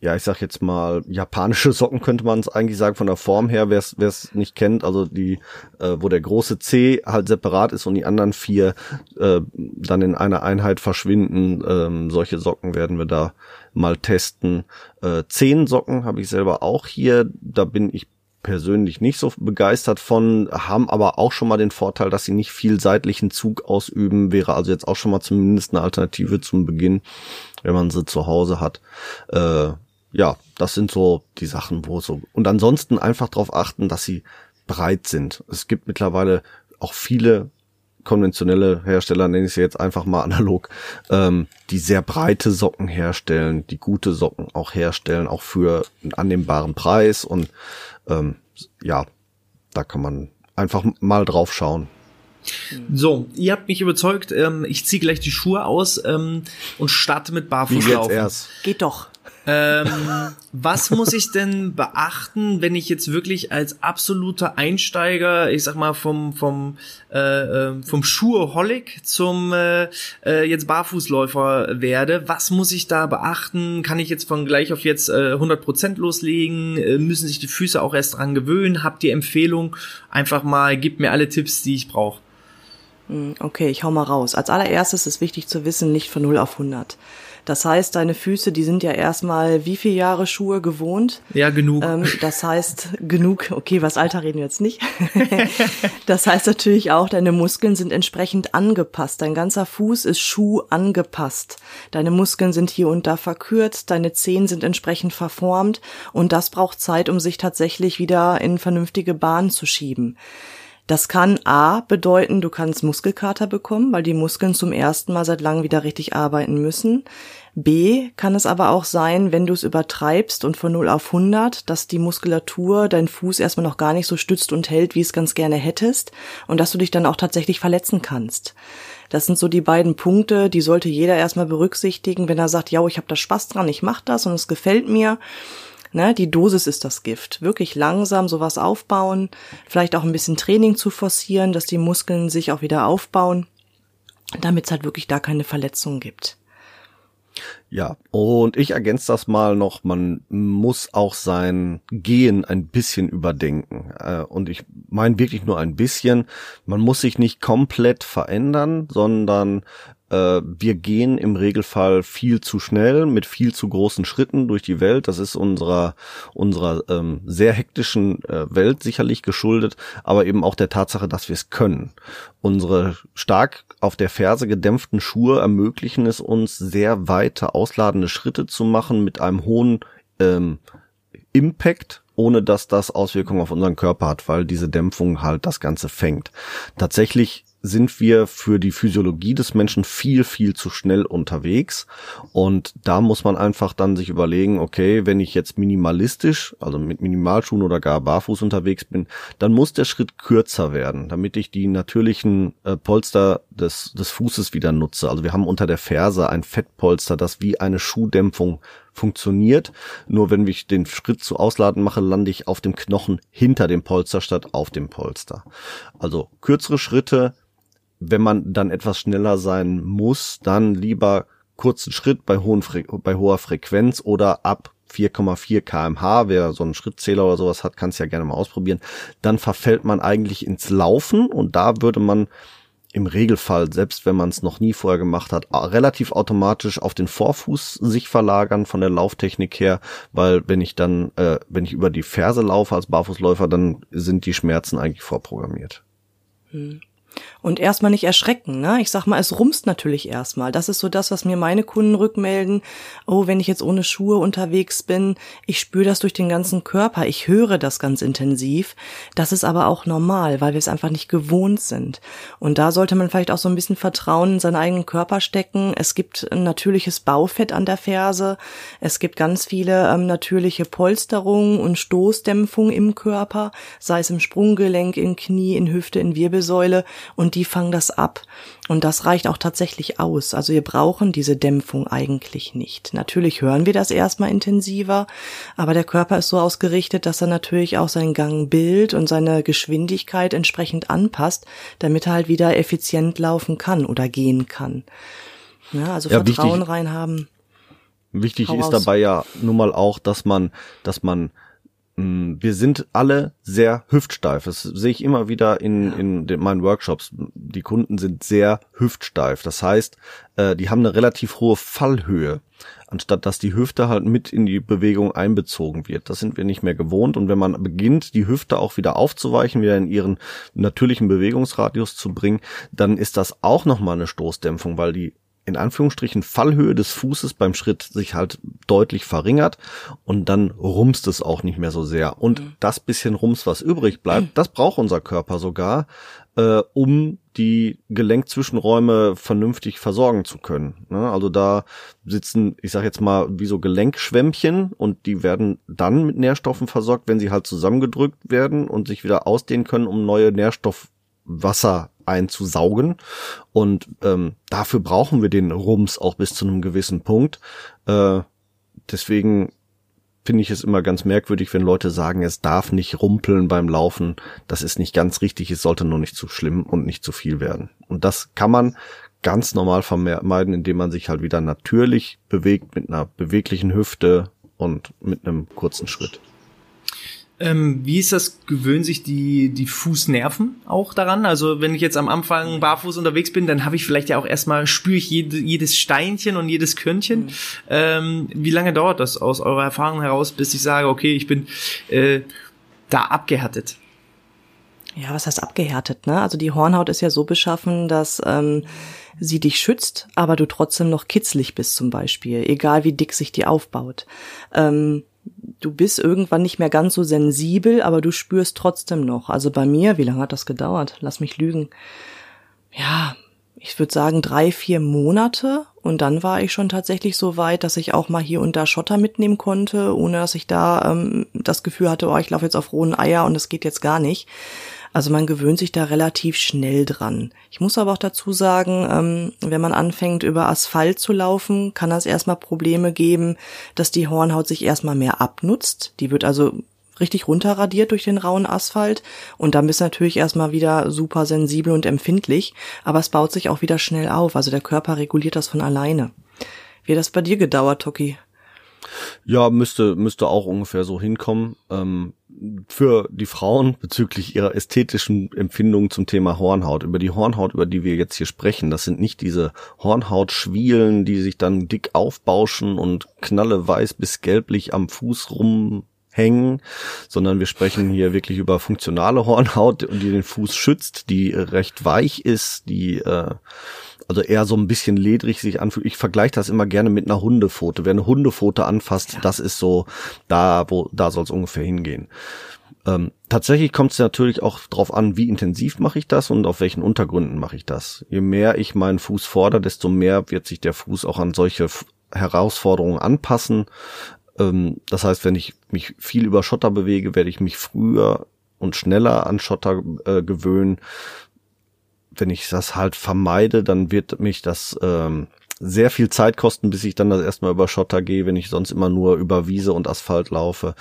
ja, ich sag jetzt mal, japanische Socken könnte man es eigentlich sagen, von der Form her, wer es nicht kennt, also die, äh, wo der große C halt separat ist und die anderen vier äh, dann in einer Einheit verschwinden. Ähm, solche Socken werden wir da mal testen. Äh, zehn Socken habe ich selber auch hier. Da bin ich persönlich nicht so begeistert von, haben aber auch schon mal den Vorteil, dass sie nicht viel seitlichen Zug ausüben, wäre also jetzt auch schon mal zumindest eine Alternative zum Beginn, wenn man sie zu Hause hat. Äh, ja, das sind so die Sachen, wo so. Und ansonsten einfach darauf achten, dass sie breit sind. Es gibt mittlerweile auch viele konventionelle Hersteller, nenne ich sie jetzt einfach mal analog, ähm, die sehr breite Socken herstellen, die gute Socken auch herstellen, auch für einen annehmbaren Preis und ähm, ja, da kann man einfach mal drauf schauen. So, ihr habt mich überzeugt. Ähm, ich ziehe gleich die Schuhe aus ähm, und starte mit Barfußlaufen. Geht doch. Ähm, was muss ich denn beachten, wenn ich jetzt wirklich als absoluter Einsteiger, ich sag mal vom vom äh, ähm, vom Schuheholic zum äh, äh, jetzt Barfußläufer werde? Was muss ich da beachten? Kann ich jetzt von gleich auf jetzt äh, 100% loslegen? Äh, müssen sich die Füße auch erst dran gewöhnen? Habt ihr Empfehlung? Einfach mal, gebt mir alle Tipps, die ich brauche. Hm, okay, ich hau mal raus. Als allererstes ist wichtig zu wissen, nicht von 0 auf 100. Das heißt, deine Füße, die sind ja erstmal wie viele Jahre Schuhe gewohnt? Ja, genug. Ähm, das heißt, genug. Okay, was Alter reden wir jetzt nicht. das heißt natürlich auch, deine Muskeln sind entsprechend angepasst. Dein ganzer Fuß ist Schuh angepasst. Deine Muskeln sind hier und da verkürzt, deine Zehen sind entsprechend verformt und das braucht Zeit, um sich tatsächlich wieder in vernünftige Bahnen zu schieben. Das kann A bedeuten, du kannst Muskelkater bekommen, weil die Muskeln zum ersten Mal seit langem wieder richtig arbeiten müssen. B kann es aber auch sein, wenn du es übertreibst und von 0 auf 100, dass die Muskulatur deinen Fuß erstmal noch gar nicht so stützt und hält, wie es ganz gerne hättest und dass du dich dann auch tatsächlich verletzen kannst. Das sind so die beiden Punkte, die sollte jeder erstmal berücksichtigen, wenn er sagt, ja, ich habe da Spaß dran, ich mach das und es gefällt mir Ne, die Dosis ist das Gift. Wirklich langsam sowas aufbauen, vielleicht auch ein bisschen Training zu forcieren, dass die Muskeln sich auch wieder aufbauen, damit es halt wirklich da keine Verletzungen gibt. Ja, und ich ergänze das mal noch, man muss auch sein Gehen ein bisschen überdenken. Äh, und ich meine wirklich nur ein bisschen. Man muss sich nicht komplett verändern, sondern wir gehen im Regelfall viel zu schnell mit viel zu großen Schritten durch die Welt. Das ist unserer unserer ähm, sehr hektischen äh, Welt sicherlich geschuldet, aber eben auch der Tatsache, dass wir es können. Unsere stark auf der Ferse gedämpften Schuhe ermöglichen es uns, sehr weite ausladende Schritte zu machen mit einem hohen ähm, Impact ohne dass das Auswirkungen auf unseren Körper hat, weil diese Dämpfung halt das Ganze fängt. Tatsächlich sind wir für die Physiologie des Menschen viel, viel zu schnell unterwegs. Und da muss man einfach dann sich überlegen, okay, wenn ich jetzt minimalistisch, also mit Minimalschuhen oder gar barfuß unterwegs bin, dann muss der Schritt kürzer werden, damit ich die natürlichen äh, Polster des, des Fußes wieder nutze. Also wir haben unter der Ferse ein Fettpolster, das wie eine Schuhdämpfung funktioniert. Nur wenn ich den Schritt zu ausladen mache, lande ich auf dem Knochen hinter dem Polster statt auf dem Polster. Also kürzere Schritte, wenn man dann etwas schneller sein muss, dann lieber kurzen Schritt bei, hohen Fre bei hoher Frequenz oder ab 4,4 kmh, wer so einen Schrittzähler oder sowas hat, kann es ja gerne mal ausprobieren, dann verfällt man eigentlich ins Laufen und da würde man im Regelfall, selbst wenn man es noch nie vorher gemacht hat, relativ automatisch auf den Vorfuß sich verlagern von der Lauftechnik her, weil wenn ich dann, äh, wenn ich über die Ferse laufe als Barfußläufer, dann sind die Schmerzen eigentlich vorprogrammiert. Hm. Und erstmal nicht erschrecken, ne? Ich sag mal, es rumst natürlich erstmal. Das ist so das, was mir meine Kunden rückmelden. Oh, wenn ich jetzt ohne Schuhe unterwegs bin, ich spüre das durch den ganzen Körper, ich höre das ganz intensiv. Das ist aber auch normal, weil wir es einfach nicht gewohnt sind. Und da sollte man vielleicht auch so ein bisschen Vertrauen in seinen eigenen Körper stecken. Es gibt ein natürliches Baufett an der Ferse. Es gibt ganz viele ähm, natürliche Polsterungen und Stoßdämpfung im Körper, sei es im Sprunggelenk, in Knie, in Hüfte, in Wirbelsäule und die fangen das ab. Und das reicht auch tatsächlich aus. Also wir brauchen diese Dämpfung eigentlich nicht. Natürlich hören wir das erstmal intensiver, aber der Körper ist so ausgerichtet, dass er natürlich auch seinen Gangbild und seine Geschwindigkeit entsprechend anpasst, damit er halt wieder effizient laufen kann oder gehen kann. Ja, also ja, Vertrauen wichtig, reinhaben. Wichtig ist dabei ja nun mal auch, dass man, dass man wir sind alle sehr hüftsteif. Das sehe ich immer wieder in, in den, meinen Workshops. Die Kunden sind sehr hüftsteif. Das heißt, äh, die haben eine relativ hohe Fallhöhe, anstatt dass die Hüfte halt mit in die Bewegung einbezogen wird. Das sind wir nicht mehr gewohnt. Und wenn man beginnt, die Hüfte auch wieder aufzuweichen, wieder in ihren natürlichen Bewegungsradius zu bringen, dann ist das auch nochmal eine Stoßdämpfung, weil die in Anführungsstrichen Fallhöhe des Fußes beim Schritt sich halt deutlich verringert und dann rumst es auch nicht mehr so sehr. Und mhm. das bisschen Rums, was übrig bleibt, das braucht unser Körper sogar, äh, um die Gelenkzwischenräume vernünftig versorgen zu können. Ne? Also da sitzen, ich sag jetzt mal, wie so Gelenkschwämmchen und die werden dann mit Nährstoffen versorgt, wenn sie halt zusammengedrückt werden und sich wieder ausdehnen können, um neue Nährstoffwasser einzusaugen. Und ähm, dafür brauchen wir den Rums auch bis zu einem gewissen Punkt. Äh, deswegen finde ich es immer ganz merkwürdig, wenn Leute sagen, es darf nicht rumpeln beim Laufen. Das ist nicht ganz richtig, es sollte nur nicht zu schlimm und nicht zu viel werden. Und das kann man ganz normal vermeiden, indem man sich halt wieder natürlich bewegt mit einer beweglichen Hüfte und mit einem kurzen Schritt. Ähm, wie ist das? Gewöhnen sich die, die Fußnerven auch daran? Also wenn ich jetzt am Anfang barfuß unterwegs bin, dann habe ich vielleicht ja auch erstmal, spüre ich jede, jedes Steinchen und jedes Körnchen. Mhm. Ähm, wie lange dauert das aus eurer Erfahrung heraus, bis ich sage, okay, ich bin äh, da abgehärtet? Ja, was heißt abgehärtet? Ne? Also die Hornhaut ist ja so beschaffen, dass ähm, sie dich schützt, aber du trotzdem noch kitzlig bist zum Beispiel, egal wie dick sich die aufbaut. Ähm, du bist irgendwann nicht mehr ganz so sensibel, aber du spürst trotzdem noch. Also bei mir, wie lange hat das gedauert? Lass mich lügen. Ja, ich würde sagen drei, vier Monate und dann war ich schon tatsächlich so weit, dass ich auch mal hier und da Schotter mitnehmen konnte, ohne dass ich da ähm, das Gefühl hatte, oh, ich laufe jetzt auf rohen Eier und es geht jetzt gar nicht. Also man gewöhnt sich da relativ schnell dran. Ich muss aber auch dazu sagen, ähm, wenn man anfängt über Asphalt zu laufen, kann das erstmal Probleme geben, dass die Hornhaut sich erstmal mehr abnutzt. Die wird also richtig runterradiert durch den rauen Asphalt und dann bist du natürlich erstmal wieder super sensibel und empfindlich, aber es baut sich auch wieder schnell auf. Also der Körper reguliert das von alleine. Wie hat das bei dir gedauert, Toki? Ja, müsste, müsste auch ungefähr so hinkommen. Ähm, für die Frauen bezüglich ihrer ästhetischen Empfindungen zum Thema Hornhaut. Über die Hornhaut, über die wir jetzt hier sprechen, das sind nicht diese Hornhautschwielen, die sich dann dick aufbauschen und knalle weiß bis gelblich am Fuß rumhängen, sondern wir sprechen hier wirklich über funktionale Hornhaut, die den Fuß schützt, die recht weich ist, die äh, also eher so ein bisschen ledrig sich anfühlt. Ich vergleiche das immer gerne mit einer Hundefote. Wer eine Hundefote anfasst, ja. das ist so da, wo da soll es ungefähr hingehen. Ähm, tatsächlich kommt es natürlich auch drauf an, wie intensiv mache ich das und auf welchen Untergründen mache ich das. Je mehr ich meinen Fuß fordere, desto mehr wird sich der Fuß auch an solche Herausforderungen anpassen. Ähm, das heißt, wenn ich mich viel über Schotter bewege, werde ich mich früher und schneller an Schotter äh, gewöhnen wenn ich das halt vermeide, dann wird mich das ähm, sehr viel Zeit kosten, bis ich dann das erstmal über Schotter gehe, wenn ich sonst immer nur über Wiese und Asphalt laufe.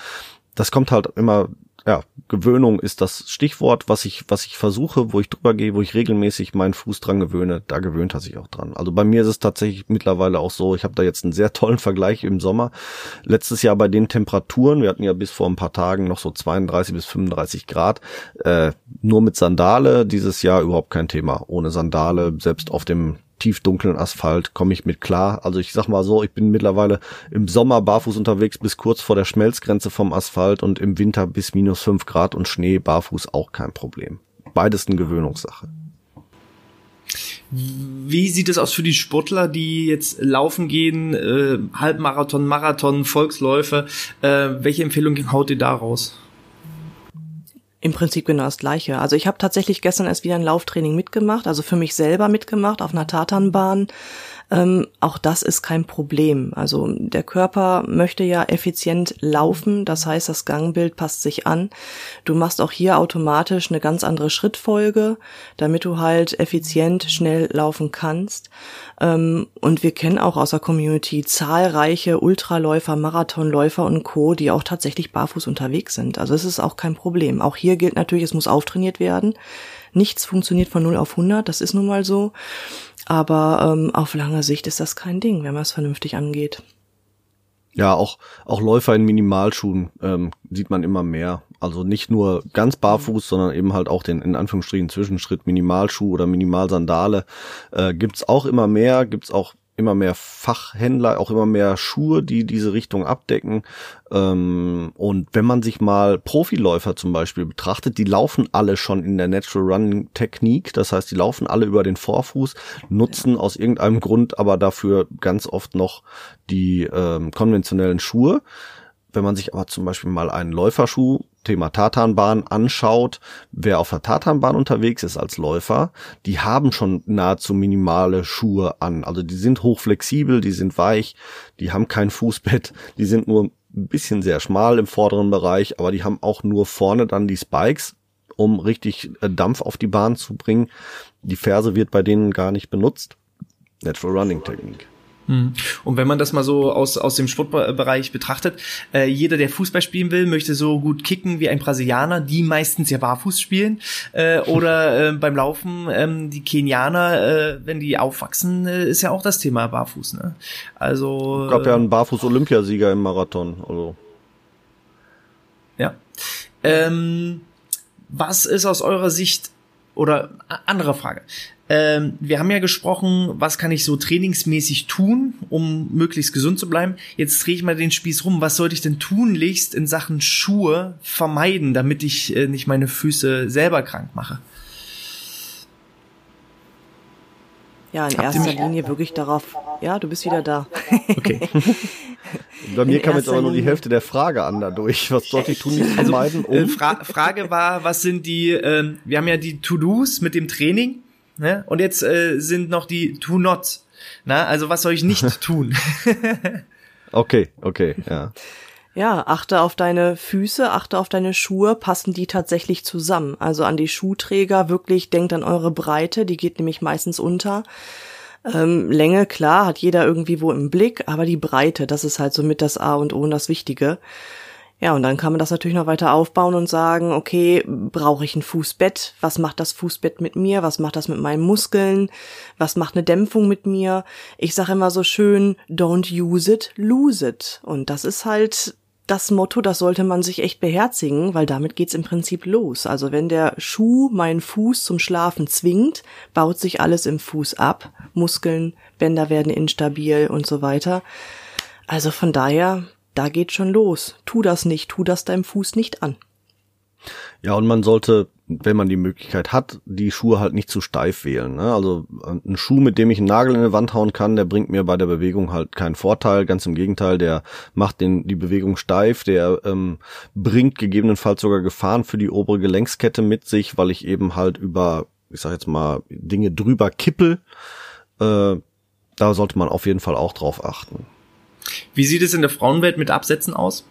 Das kommt halt immer ja, Gewöhnung ist das Stichwort, was ich, was ich versuche, wo ich drüber gehe, wo ich regelmäßig meinen Fuß dran gewöhne, da gewöhnt er sich auch dran. Also bei mir ist es tatsächlich mittlerweile auch so, ich habe da jetzt einen sehr tollen Vergleich im Sommer. Letztes Jahr bei den Temperaturen, wir hatten ja bis vor ein paar Tagen noch so 32 bis 35 Grad, äh, nur mit Sandale, dieses Jahr überhaupt kein Thema. Ohne Sandale, selbst auf dem tiefdunklen Asphalt komme ich mit klar. Also ich sag mal so, ich bin mittlerweile im Sommer barfuß unterwegs bis kurz vor der Schmelzgrenze vom Asphalt und im Winter bis minus fünf Grad und Schnee barfuß auch kein Problem. Beides eine Gewöhnungssache. Wie sieht es aus für die Sportler, die jetzt laufen gehen, äh, Halbmarathon, Marathon, Volksläufe? Äh, welche Empfehlung haut ihr da raus? Im Prinzip genau das Gleiche. Also ich habe tatsächlich gestern erst wieder ein Lauftraining mitgemacht, also für mich selber mitgemacht auf einer Tatanbahn. Ähm, auch das ist kein Problem. Also der Körper möchte ja effizient laufen, das heißt, das Gangbild passt sich an. Du machst auch hier automatisch eine ganz andere Schrittfolge, damit du halt effizient schnell laufen kannst. Ähm, und wir kennen auch aus der Community zahlreiche Ultraläufer, Marathonläufer und Co., die auch tatsächlich barfuß unterwegs sind. Also es ist auch kein Problem. Auch hier gilt natürlich, es muss auftrainiert werden. Nichts funktioniert von 0 auf 100, das ist nun mal so. Aber ähm, auf lange Sicht ist das kein Ding, wenn man es vernünftig angeht. Ja, auch, auch Läufer in Minimalschuhen ähm, sieht man immer mehr. Also nicht nur ganz barfuß, sondern eben halt auch den in Anführungsstrichen Zwischenschritt Minimalschuh oder Minimalsandale. Äh, gibt's auch immer mehr, gibt's auch immer mehr Fachhändler, auch immer mehr Schuhe, die diese Richtung abdecken. Ähm, und wenn man sich mal Profiläufer zum Beispiel betrachtet, die laufen alle schon in der Natural Running Technik. Das heißt, die laufen alle über den Vorfuß, nutzen aus irgendeinem Grund aber dafür ganz oft noch die ähm, konventionellen Schuhe. Wenn man sich aber zum Beispiel mal einen Läuferschuh Thema Tatanbahn anschaut, wer auf der Tatanbahn unterwegs ist als Läufer, die haben schon nahezu minimale Schuhe an. Also die sind hochflexibel, die sind weich, die haben kein Fußbett, die sind nur ein bisschen sehr schmal im vorderen Bereich, aber die haben auch nur vorne dann die Spikes, um richtig äh, Dampf auf die Bahn zu bringen. Die Ferse wird bei denen gar nicht benutzt. Natural Running Technik. Hm. Und wenn man das mal so aus, aus dem Sportbereich betrachtet, äh, jeder, der Fußball spielen will, möchte so gut kicken wie ein Brasilianer, die meistens ja barfuß spielen. Äh, oder äh, beim Laufen, ähm, die Kenianer, äh, wenn die aufwachsen, äh, ist ja auch das Thema barfuß. Ne? Also es gab ja einen Barfuß-Olympiasieger im Marathon. Also. Ja. Ähm, was ist aus eurer Sicht oder andere Frage. Ähm, wir haben ja gesprochen, was kann ich so trainingsmäßig tun, um möglichst gesund zu bleiben. Jetzt drehe ich mal den Spieß rum. Was sollte ich denn tunlichst in Sachen Schuhe vermeiden, damit ich äh, nicht meine Füße selber krank mache? Ja, in Habt erster Linie wirklich darauf. Ja, du bist wieder da. Okay. Bei mir kam jetzt aber nur die Hälfte der Frage an dadurch. Was sollte ich tun, nicht vermeiden? Also, um? Fra Frage war, was sind die, äh, wir haben ja die To-Dos mit dem Training Ne? Und jetzt äh, sind noch die To Not. Na, also was soll ich nicht tun? okay, okay, ja. Ja, achte auf deine Füße, achte auf deine Schuhe, passen die tatsächlich zusammen. Also an die Schuhträger wirklich, denkt an eure Breite, die geht nämlich meistens unter. Ähm, Länge, klar, hat jeder irgendwie wo im Blick, aber die Breite, das ist halt so mit das A und O und das Wichtige. Ja, und dann kann man das natürlich noch weiter aufbauen und sagen, okay, brauche ich ein Fußbett? Was macht das Fußbett mit mir? Was macht das mit meinen Muskeln? Was macht eine Dämpfung mit mir? Ich sage immer so schön, don't use it, lose it. Und das ist halt das Motto, das sollte man sich echt beherzigen, weil damit geht's im Prinzip los. Also wenn der Schuh meinen Fuß zum Schlafen zwingt, baut sich alles im Fuß ab. Muskeln, Bänder werden instabil und so weiter. Also von daher da geht schon los. Tu das nicht, tu das deinem Fuß nicht an. Ja, und man sollte, wenn man die Möglichkeit hat, die Schuhe halt nicht zu steif wählen. Ne? Also äh, ein Schuh, mit dem ich einen Nagel in die Wand hauen kann, der bringt mir bei der Bewegung halt keinen Vorteil. Ganz im Gegenteil, der macht den, die Bewegung steif, der ähm, bringt gegebenenfalls sogar Gefahren für die obere Gelenkskette mit sich, weil ich eben halt über, ich sag jetzt mal, Dinge drüber kippel. Äh, da sollte man auf jeden Fall auch drauf achten. Wie sieht es in der Frauenwelt mit Absätzen aus?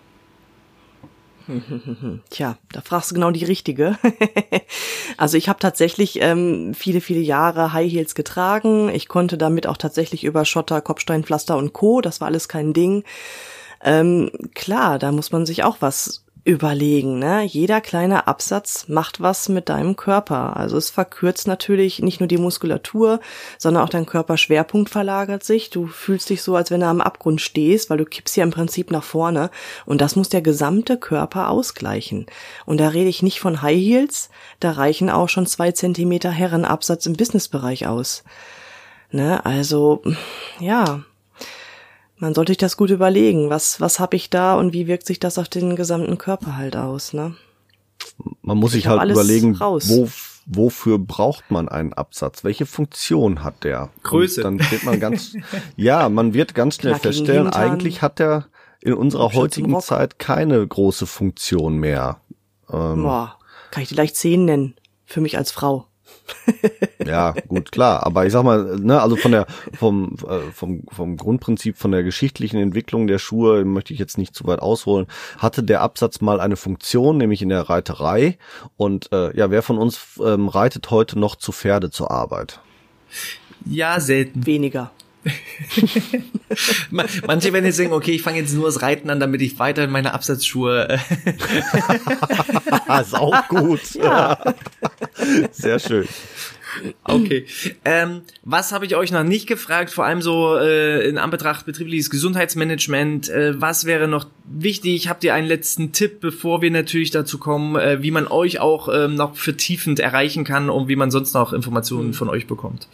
Tja, da fragst du genau die richtige. also ich habe tatsächlich ähm, viele, viele Jahre High Heels getragen. Ich konnte damit auch tatsächlich über Schotter, Kopfsteinpflaster und Co. Das war alles kein Ding. Ähm, klar, da muss man sich auch was überlegen. Ne? Jeder kleine Absatz macht was mit deinem Körper. Also es verkürzt natürlich nicht nur die Muskulatur, sondern auch dein Körperschwerpunkt verlagert sich. Du fühlst dich so, als wenn du am Abgrund stehst, weil du kippst ja im Prinzip nach vorne. Und das muss der gesamte Körper ausgleichen. Und da rede ich nicht von High Heels, da reichen auch schon zwei Zentimeter Herrenabsatz im Businessbereich aus. Ne? Also, ja, man sollte sich das gut überlegen. Was, was habe ich da und wie wirkt sich das auf den gesamten Körper halt aus, ne? Man muss sich halt überlegen, wo, wofür braucht man einen Absatz? Welche Funktion hat der? Größe. Und dann wird man ganz, ja, man wird ganz schnell feststellen, Hintern. eigentlich hat der in unserer heutigen Zeit keine große Funktion mehr. Ähm, Boah, kann ich die leicht zehn nennen. Für mich als Frau. Ja, gut, klar. Aber ich sag mal, ne, also von der, vom, äh, vom, vom Grundprinzip, von der geschichtlichen Entwicklung der Schuhe, möchte ich jetzt nicht zu weit ausholen, hatte der Absatz mal eine Funktion, nämlich in der Reiterei. Und äh, ja, wer von uns ähm, reitet heute noch zu Pferde zur Arbeit? Ja, selten. Weniger. Manche werden jetzt denken, okay, ich fange jetzt nur das Reiten an, damit ich weiter in meine Absatzschuhe. Äh, ist auch gut. Ja. Sehr schön. Okay. Ähm, was habe ich euch noch nicht gefragt? Vor allem so äh, in Anbetracht betriebliches Gesundheitsmanagement. Äh, was wäre noch wichtig? Habt ihr einen letzten Tipp, bevor wir natürlich dazu kommen, äh, wie man euch auch ähm, noch vertiefend erreichen kann und wie man sonst noch Informationen von euch bekommt?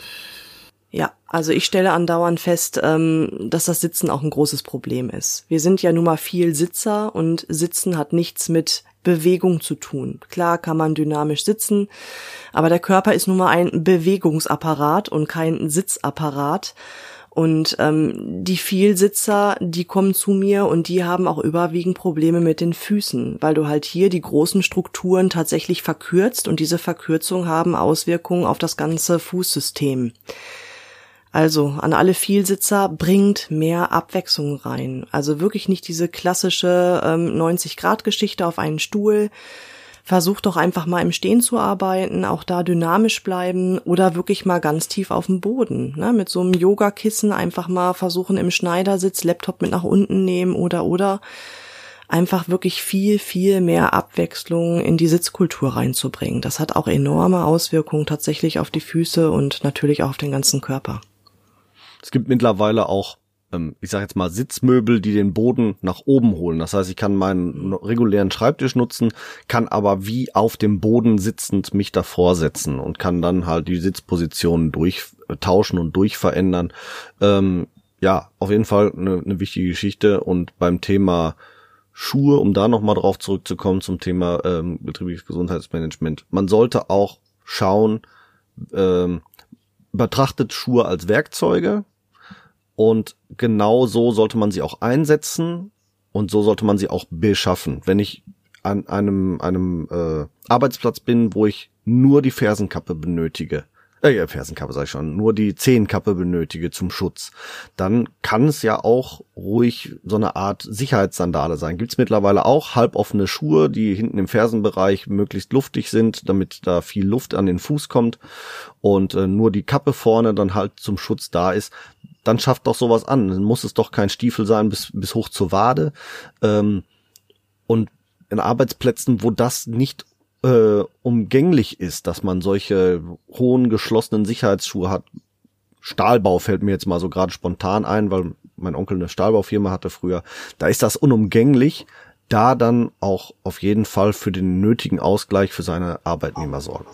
Ja, also ich stelle andauernd fest, ähm, dass das Sitzen auch ein großes Problem ist. Wir sind ja nun mal viel Sitzer und Sitzen hat nichts mit Bewegung zu tun. Klar kann man dynamisch sitzen, aber der Körper ist nun mal ein Bewegungsapparat und kein Sitzapparat. Und ähm, die Vielsitzer, die kommen zu mir und die haben auch überwiegend Probleme mit den Füßen, weil du halt hier die großen Strukturen tatsächlich verkürzt und diese Verkürzung haben Auswirkungen auf das ganze Fußsystem. Also an alle Vielsitzer bringt mehr Abwechslung rein. Also wirklich nicht diese klassische ähm, 90-Grad-Geschichte auf einen Stuhl. Versucht doch einfach mal im Stehen zu arbeiten, auch da dynamisch bleiben oder wirklich mal ganz tief auf dem Boden. Ne? Mit so einem Yogakissen einfach mal versuchen im Schneidersitz Laptop mit nach unten nehmen oder oder einfach wirklich viel, viel mehr Abwechslung in die Sitzkultur reinzubringen. Das hat auch enorme Auswirkungen tatsächlich auf die Füße und natürlich auch auf den ganzen Körper. Es gibt mittlerweile auch, ähm, ich sage jetzt mal, Sitzmöbel, die den Boden nach oben holen. Das heißt, ich kann meinen regulären Schreibtisch nutzen, kann aber wie auf dem Boden sitzend mich davor setzen und kann dann halt die Sitzpositionen durchtauschen und durchverändern. Ähm, ja, auf jeden Fall eine, eine wichtige Geschichte. Und beim Thema Schuhe, um da nochmal drauf zurückzukommen zum Thema ähm, betriebliches Gesundheitsmanagement. Man sollte auch schauen, ähm, betrachtet Schuhe als Werkzeuge, und genau so sollte man sie auch einsetzen und so sollte man sie auch beschaffen. Wenn ich an einem, einem äh, Arbeitsplatz bin, wo ich nur die Fersenkappe benötige, äh, Fersenkappe sag ich schon, nur die Zehenkappe benötige zum Schutz, dann kann es ja auch ruhig so eine Art Sicherheitssandale sein. Gibt's mittlerweile auch halboffene Schuhe, die hinten im Fersenbereich möglichst luftig sind, damit da viel Luft an den Fuß kommt und äh, nur die Kappe vorne dann halt zum Schutz da ist. Dann schafft doch sowas an. Dann muss es doch kein Stiefel sein bis, bis hoch zur Wade. Ähm, und in Arbeitsplätzen, wo das nicht äh, umgänglich ist, dass man solche hohen geschlossenen Sicherheitsschuhe hat. Stahlbau fällt mir jetzt mal so gerade spontan ein, weil mein Onkel eine Stahlbaufirma hatte früher. Da ist das unumgänglich, da dann auch auf jeden Fall für den nötigen Ausgleich für seine Arbeitnehmer sorgen.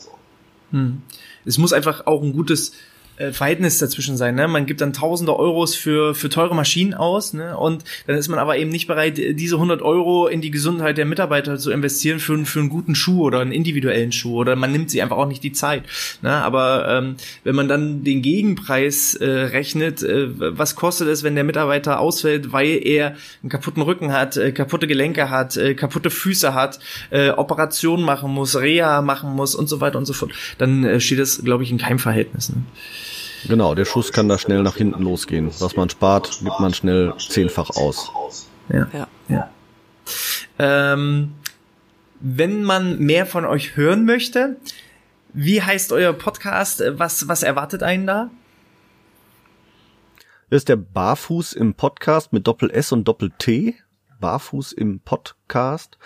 Hm. Es muss einfach auch ein gutes äh, Verhältnis dazwischen sein. Ne? Man gibt dann tausende Euros für, für teure Maschinen aus ne? und dann ist man aber eben nicht bereit, diese 100 Euro in die Gesundheit der Mitarbeiter zu investieren für, für einen guten Schuh oder einen individuellen Schuh oder man nimmt sie einfach auch nicht die Zeit. Ne? Aber ähm, wenn man dann den Gegenpreis äh, rechnet, äh, was kostet es, wenn der Mitarbeiter ausfällt, weil er einen kaputten Rücken hat, äh, kaputte Gelenke hat, äh, kaputte Füße hat, äh, Operationen machen muss, Reha machen muss und so weiter und so fort, dann äh, steht das, glaube ich, in keinem Verhältnis. Ne? Genau, der Schuss kann da schnell nach hinten losgehen. Was man spart, gibt man schnell zehnfach aus. Ja, ja. ja. Ähm, wenn man mehr von euch hören möchte, wie heißt euer Podcast? Was, was erwartet einen da? Das ist der Barfuß im Podcast mit Doppel S und Doppel T. Barfuß im Podcast Podcast.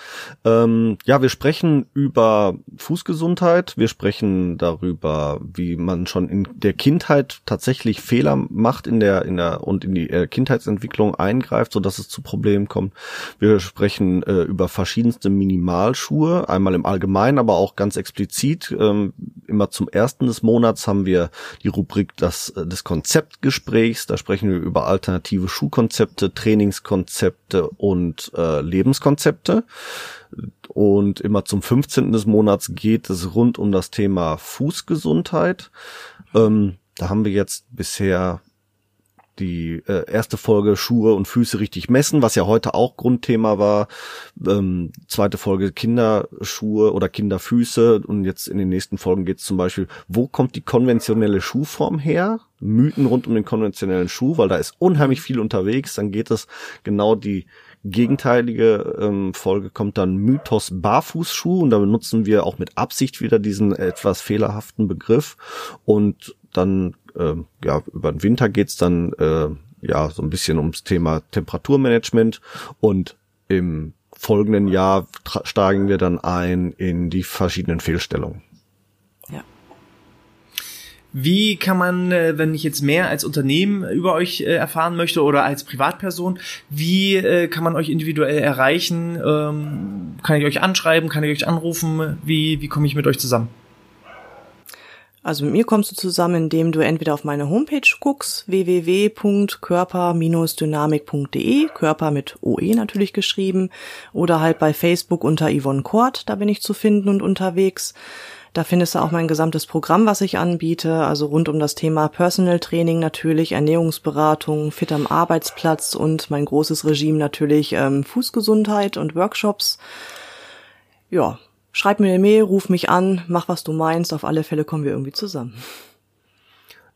Ähm, ja, wir sprechen über Fußgesundheit. Wir sprechen darüber, wie man schon in der Kindheit tatsächlich Fehler macht in der in der und in die äh, Kindheitsentwicklung eingreift, so dass es zu Problemen kommt. Wir sprechen äh, über verschiedenste Minimalschuhe, einmal im Allgemeinen, aber auch ganz explizit. Ähm, immer zum ersten des Monats haben wir die Rubrik das äh, des Konzeptgesprächs. Da sprechen wir über alternative Schuhkonzepte, Trainingskonzepte und äh, Lebenskonzepte. Und immer zum 15. des Monats geht es rund um das Thema Fußgesundheit. Ähm, da haben wir jetzt bisher die äh, erste Folge Schuhe und Füße richtig messen, was ja heute auch Grundthema war. Ähm, zweite Folge Kinderschuhe oder Kinderfüße und jetzt in den nächsten Folgen geht es zum Beispiel, wo kommt die konventionelle Schuhform her? Mythen rund um den konventionellen Schuh, weil da ist unheimlich viel unterwegs. Dann geht es genau die gegenteilige ähm, Folge kommt dann Mythos Barfußschuh und da benutzen wir auch mit Absicht wieder diesen etwas fehlerhaften Begriff und dann äh, ja über den Winter geht's dann äh, ja so ein bisschen ums Thema Temperaturmanagement und im folgenden Jahr steigen wir dann ein in die verschiedenen Fehlstellungen. Wie kann man, äh, wenn ich jetzt mehr als Unternehmen über euch äh, erfahren möchte oder als Privatperson, wie äh, kann man euch individuell erreichen? Ähm, kann ich euch anschreiben? Kann ich euch anrufen? Wie, wie komme ich mit euch zusammen? Also mit mir kommst du zusammen, indem du entweder auf meine Homepage guckst, www.körper-dynamik.de, Körper mit OE natürlich geschrieben, oder halt bei Facebook unter Yvonne Kort, da bin ich zu finden und unterwegs. Da findest du auch mein gesamtes Programm, was ich anbiete, also rund um das Thema Personal Training natürlich, Ernährungsberatung, fit am Arbeitsplatz und mein großes Regime natürlich ähm, Fußgesundheit und Workshops. Ja, schreib mir eine Mail, ruf mich an, mach was du meinst, auf alle Fälle kommen wir irgendwie zusammen.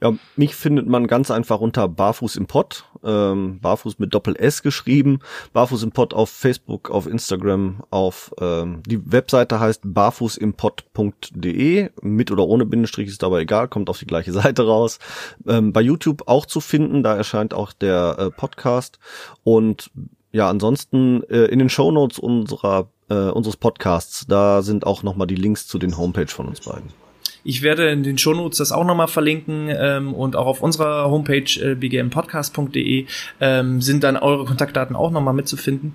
Ja, mich findet man ganz einfach unter Barfuß im Pott, ähm, Barfuß mit Doppel S geschrieben, Barfuß im Pott auf Facebook, auf Instagram, auf ähm, die Webseite heißt barfußimpott.de, mit oder ohne Bindestrich ist dabei egal, kommt auf die gleiche Seite raus. Ähm, bei YouTube auch zu finden, da erscheint auch der äh, Podcast und ja, ansonsten äh, in den Shownotes unserer äh, unseres Podcasts, da sind auch nochmal die Links zu den Homepage von uns beiden. Ich werde in den Shownotes das auch nochmal verlinken ähm, und auch auf unserer Homepage äh, bgmpodcast.de ähm, sind dann eure Kontaktdaten auch nochmal mitzufinden.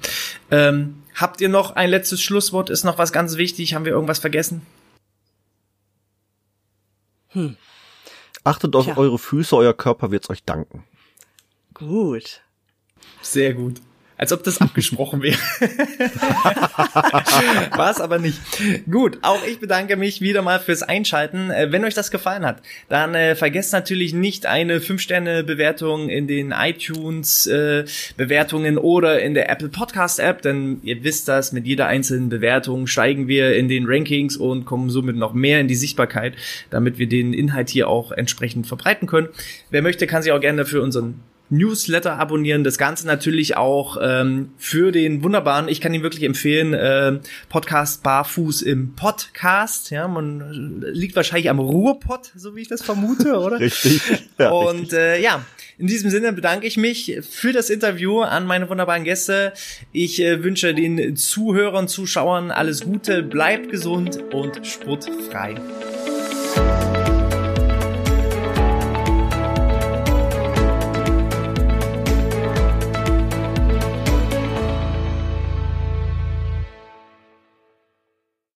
Ähm, habt ihr noch ein letztes Schlusswort? Ist noch was ganz wichtig? Haben wir irgendwas vergessen? Hm. Achtet auf Tja. eure Füße, euer Körper wird's euch danken. Gut. Sehr gut als ob das abgesprochen wäre. War es aber nicht. Gut, auch ich bedanke mich wieder mal fürs Einschalten. Äh, wenn euch das gefallen hat, dann äh, vergesst natürlich nicht eine 5-Sterne-Bewertung in den iTunes-Bewertungen äh, oder in der Apple Podcast-App, denn ihr wisst das, mit jeder einzelnen Bewertung steigen wir in den Rankings und kommen somit noch mehr in die Sichtbarkeit, damit wir den Inhalt hier auch entsprechend verbreiten können. Wer möchte, kann sich auch gerne für unseren Newsletter abonnieren. Das Ganze natürlich auch ähm, für den wunderbaren, ich kann ihn wirklich empfehlen, äh, Podcast Barfuß im Podcast. Ja, man liegt wahrscheinlich am Ruhrpott, so wie ich das vermute, oder? richtig. Ja, Und äh, ja, in diesem Sinne bedanke ich mich für das Interview an meine wunderbaren Gäste. Ich äh, wünsche den Zuhörern, Zuschauern alles Gute, bleibt gesund und sportfrei.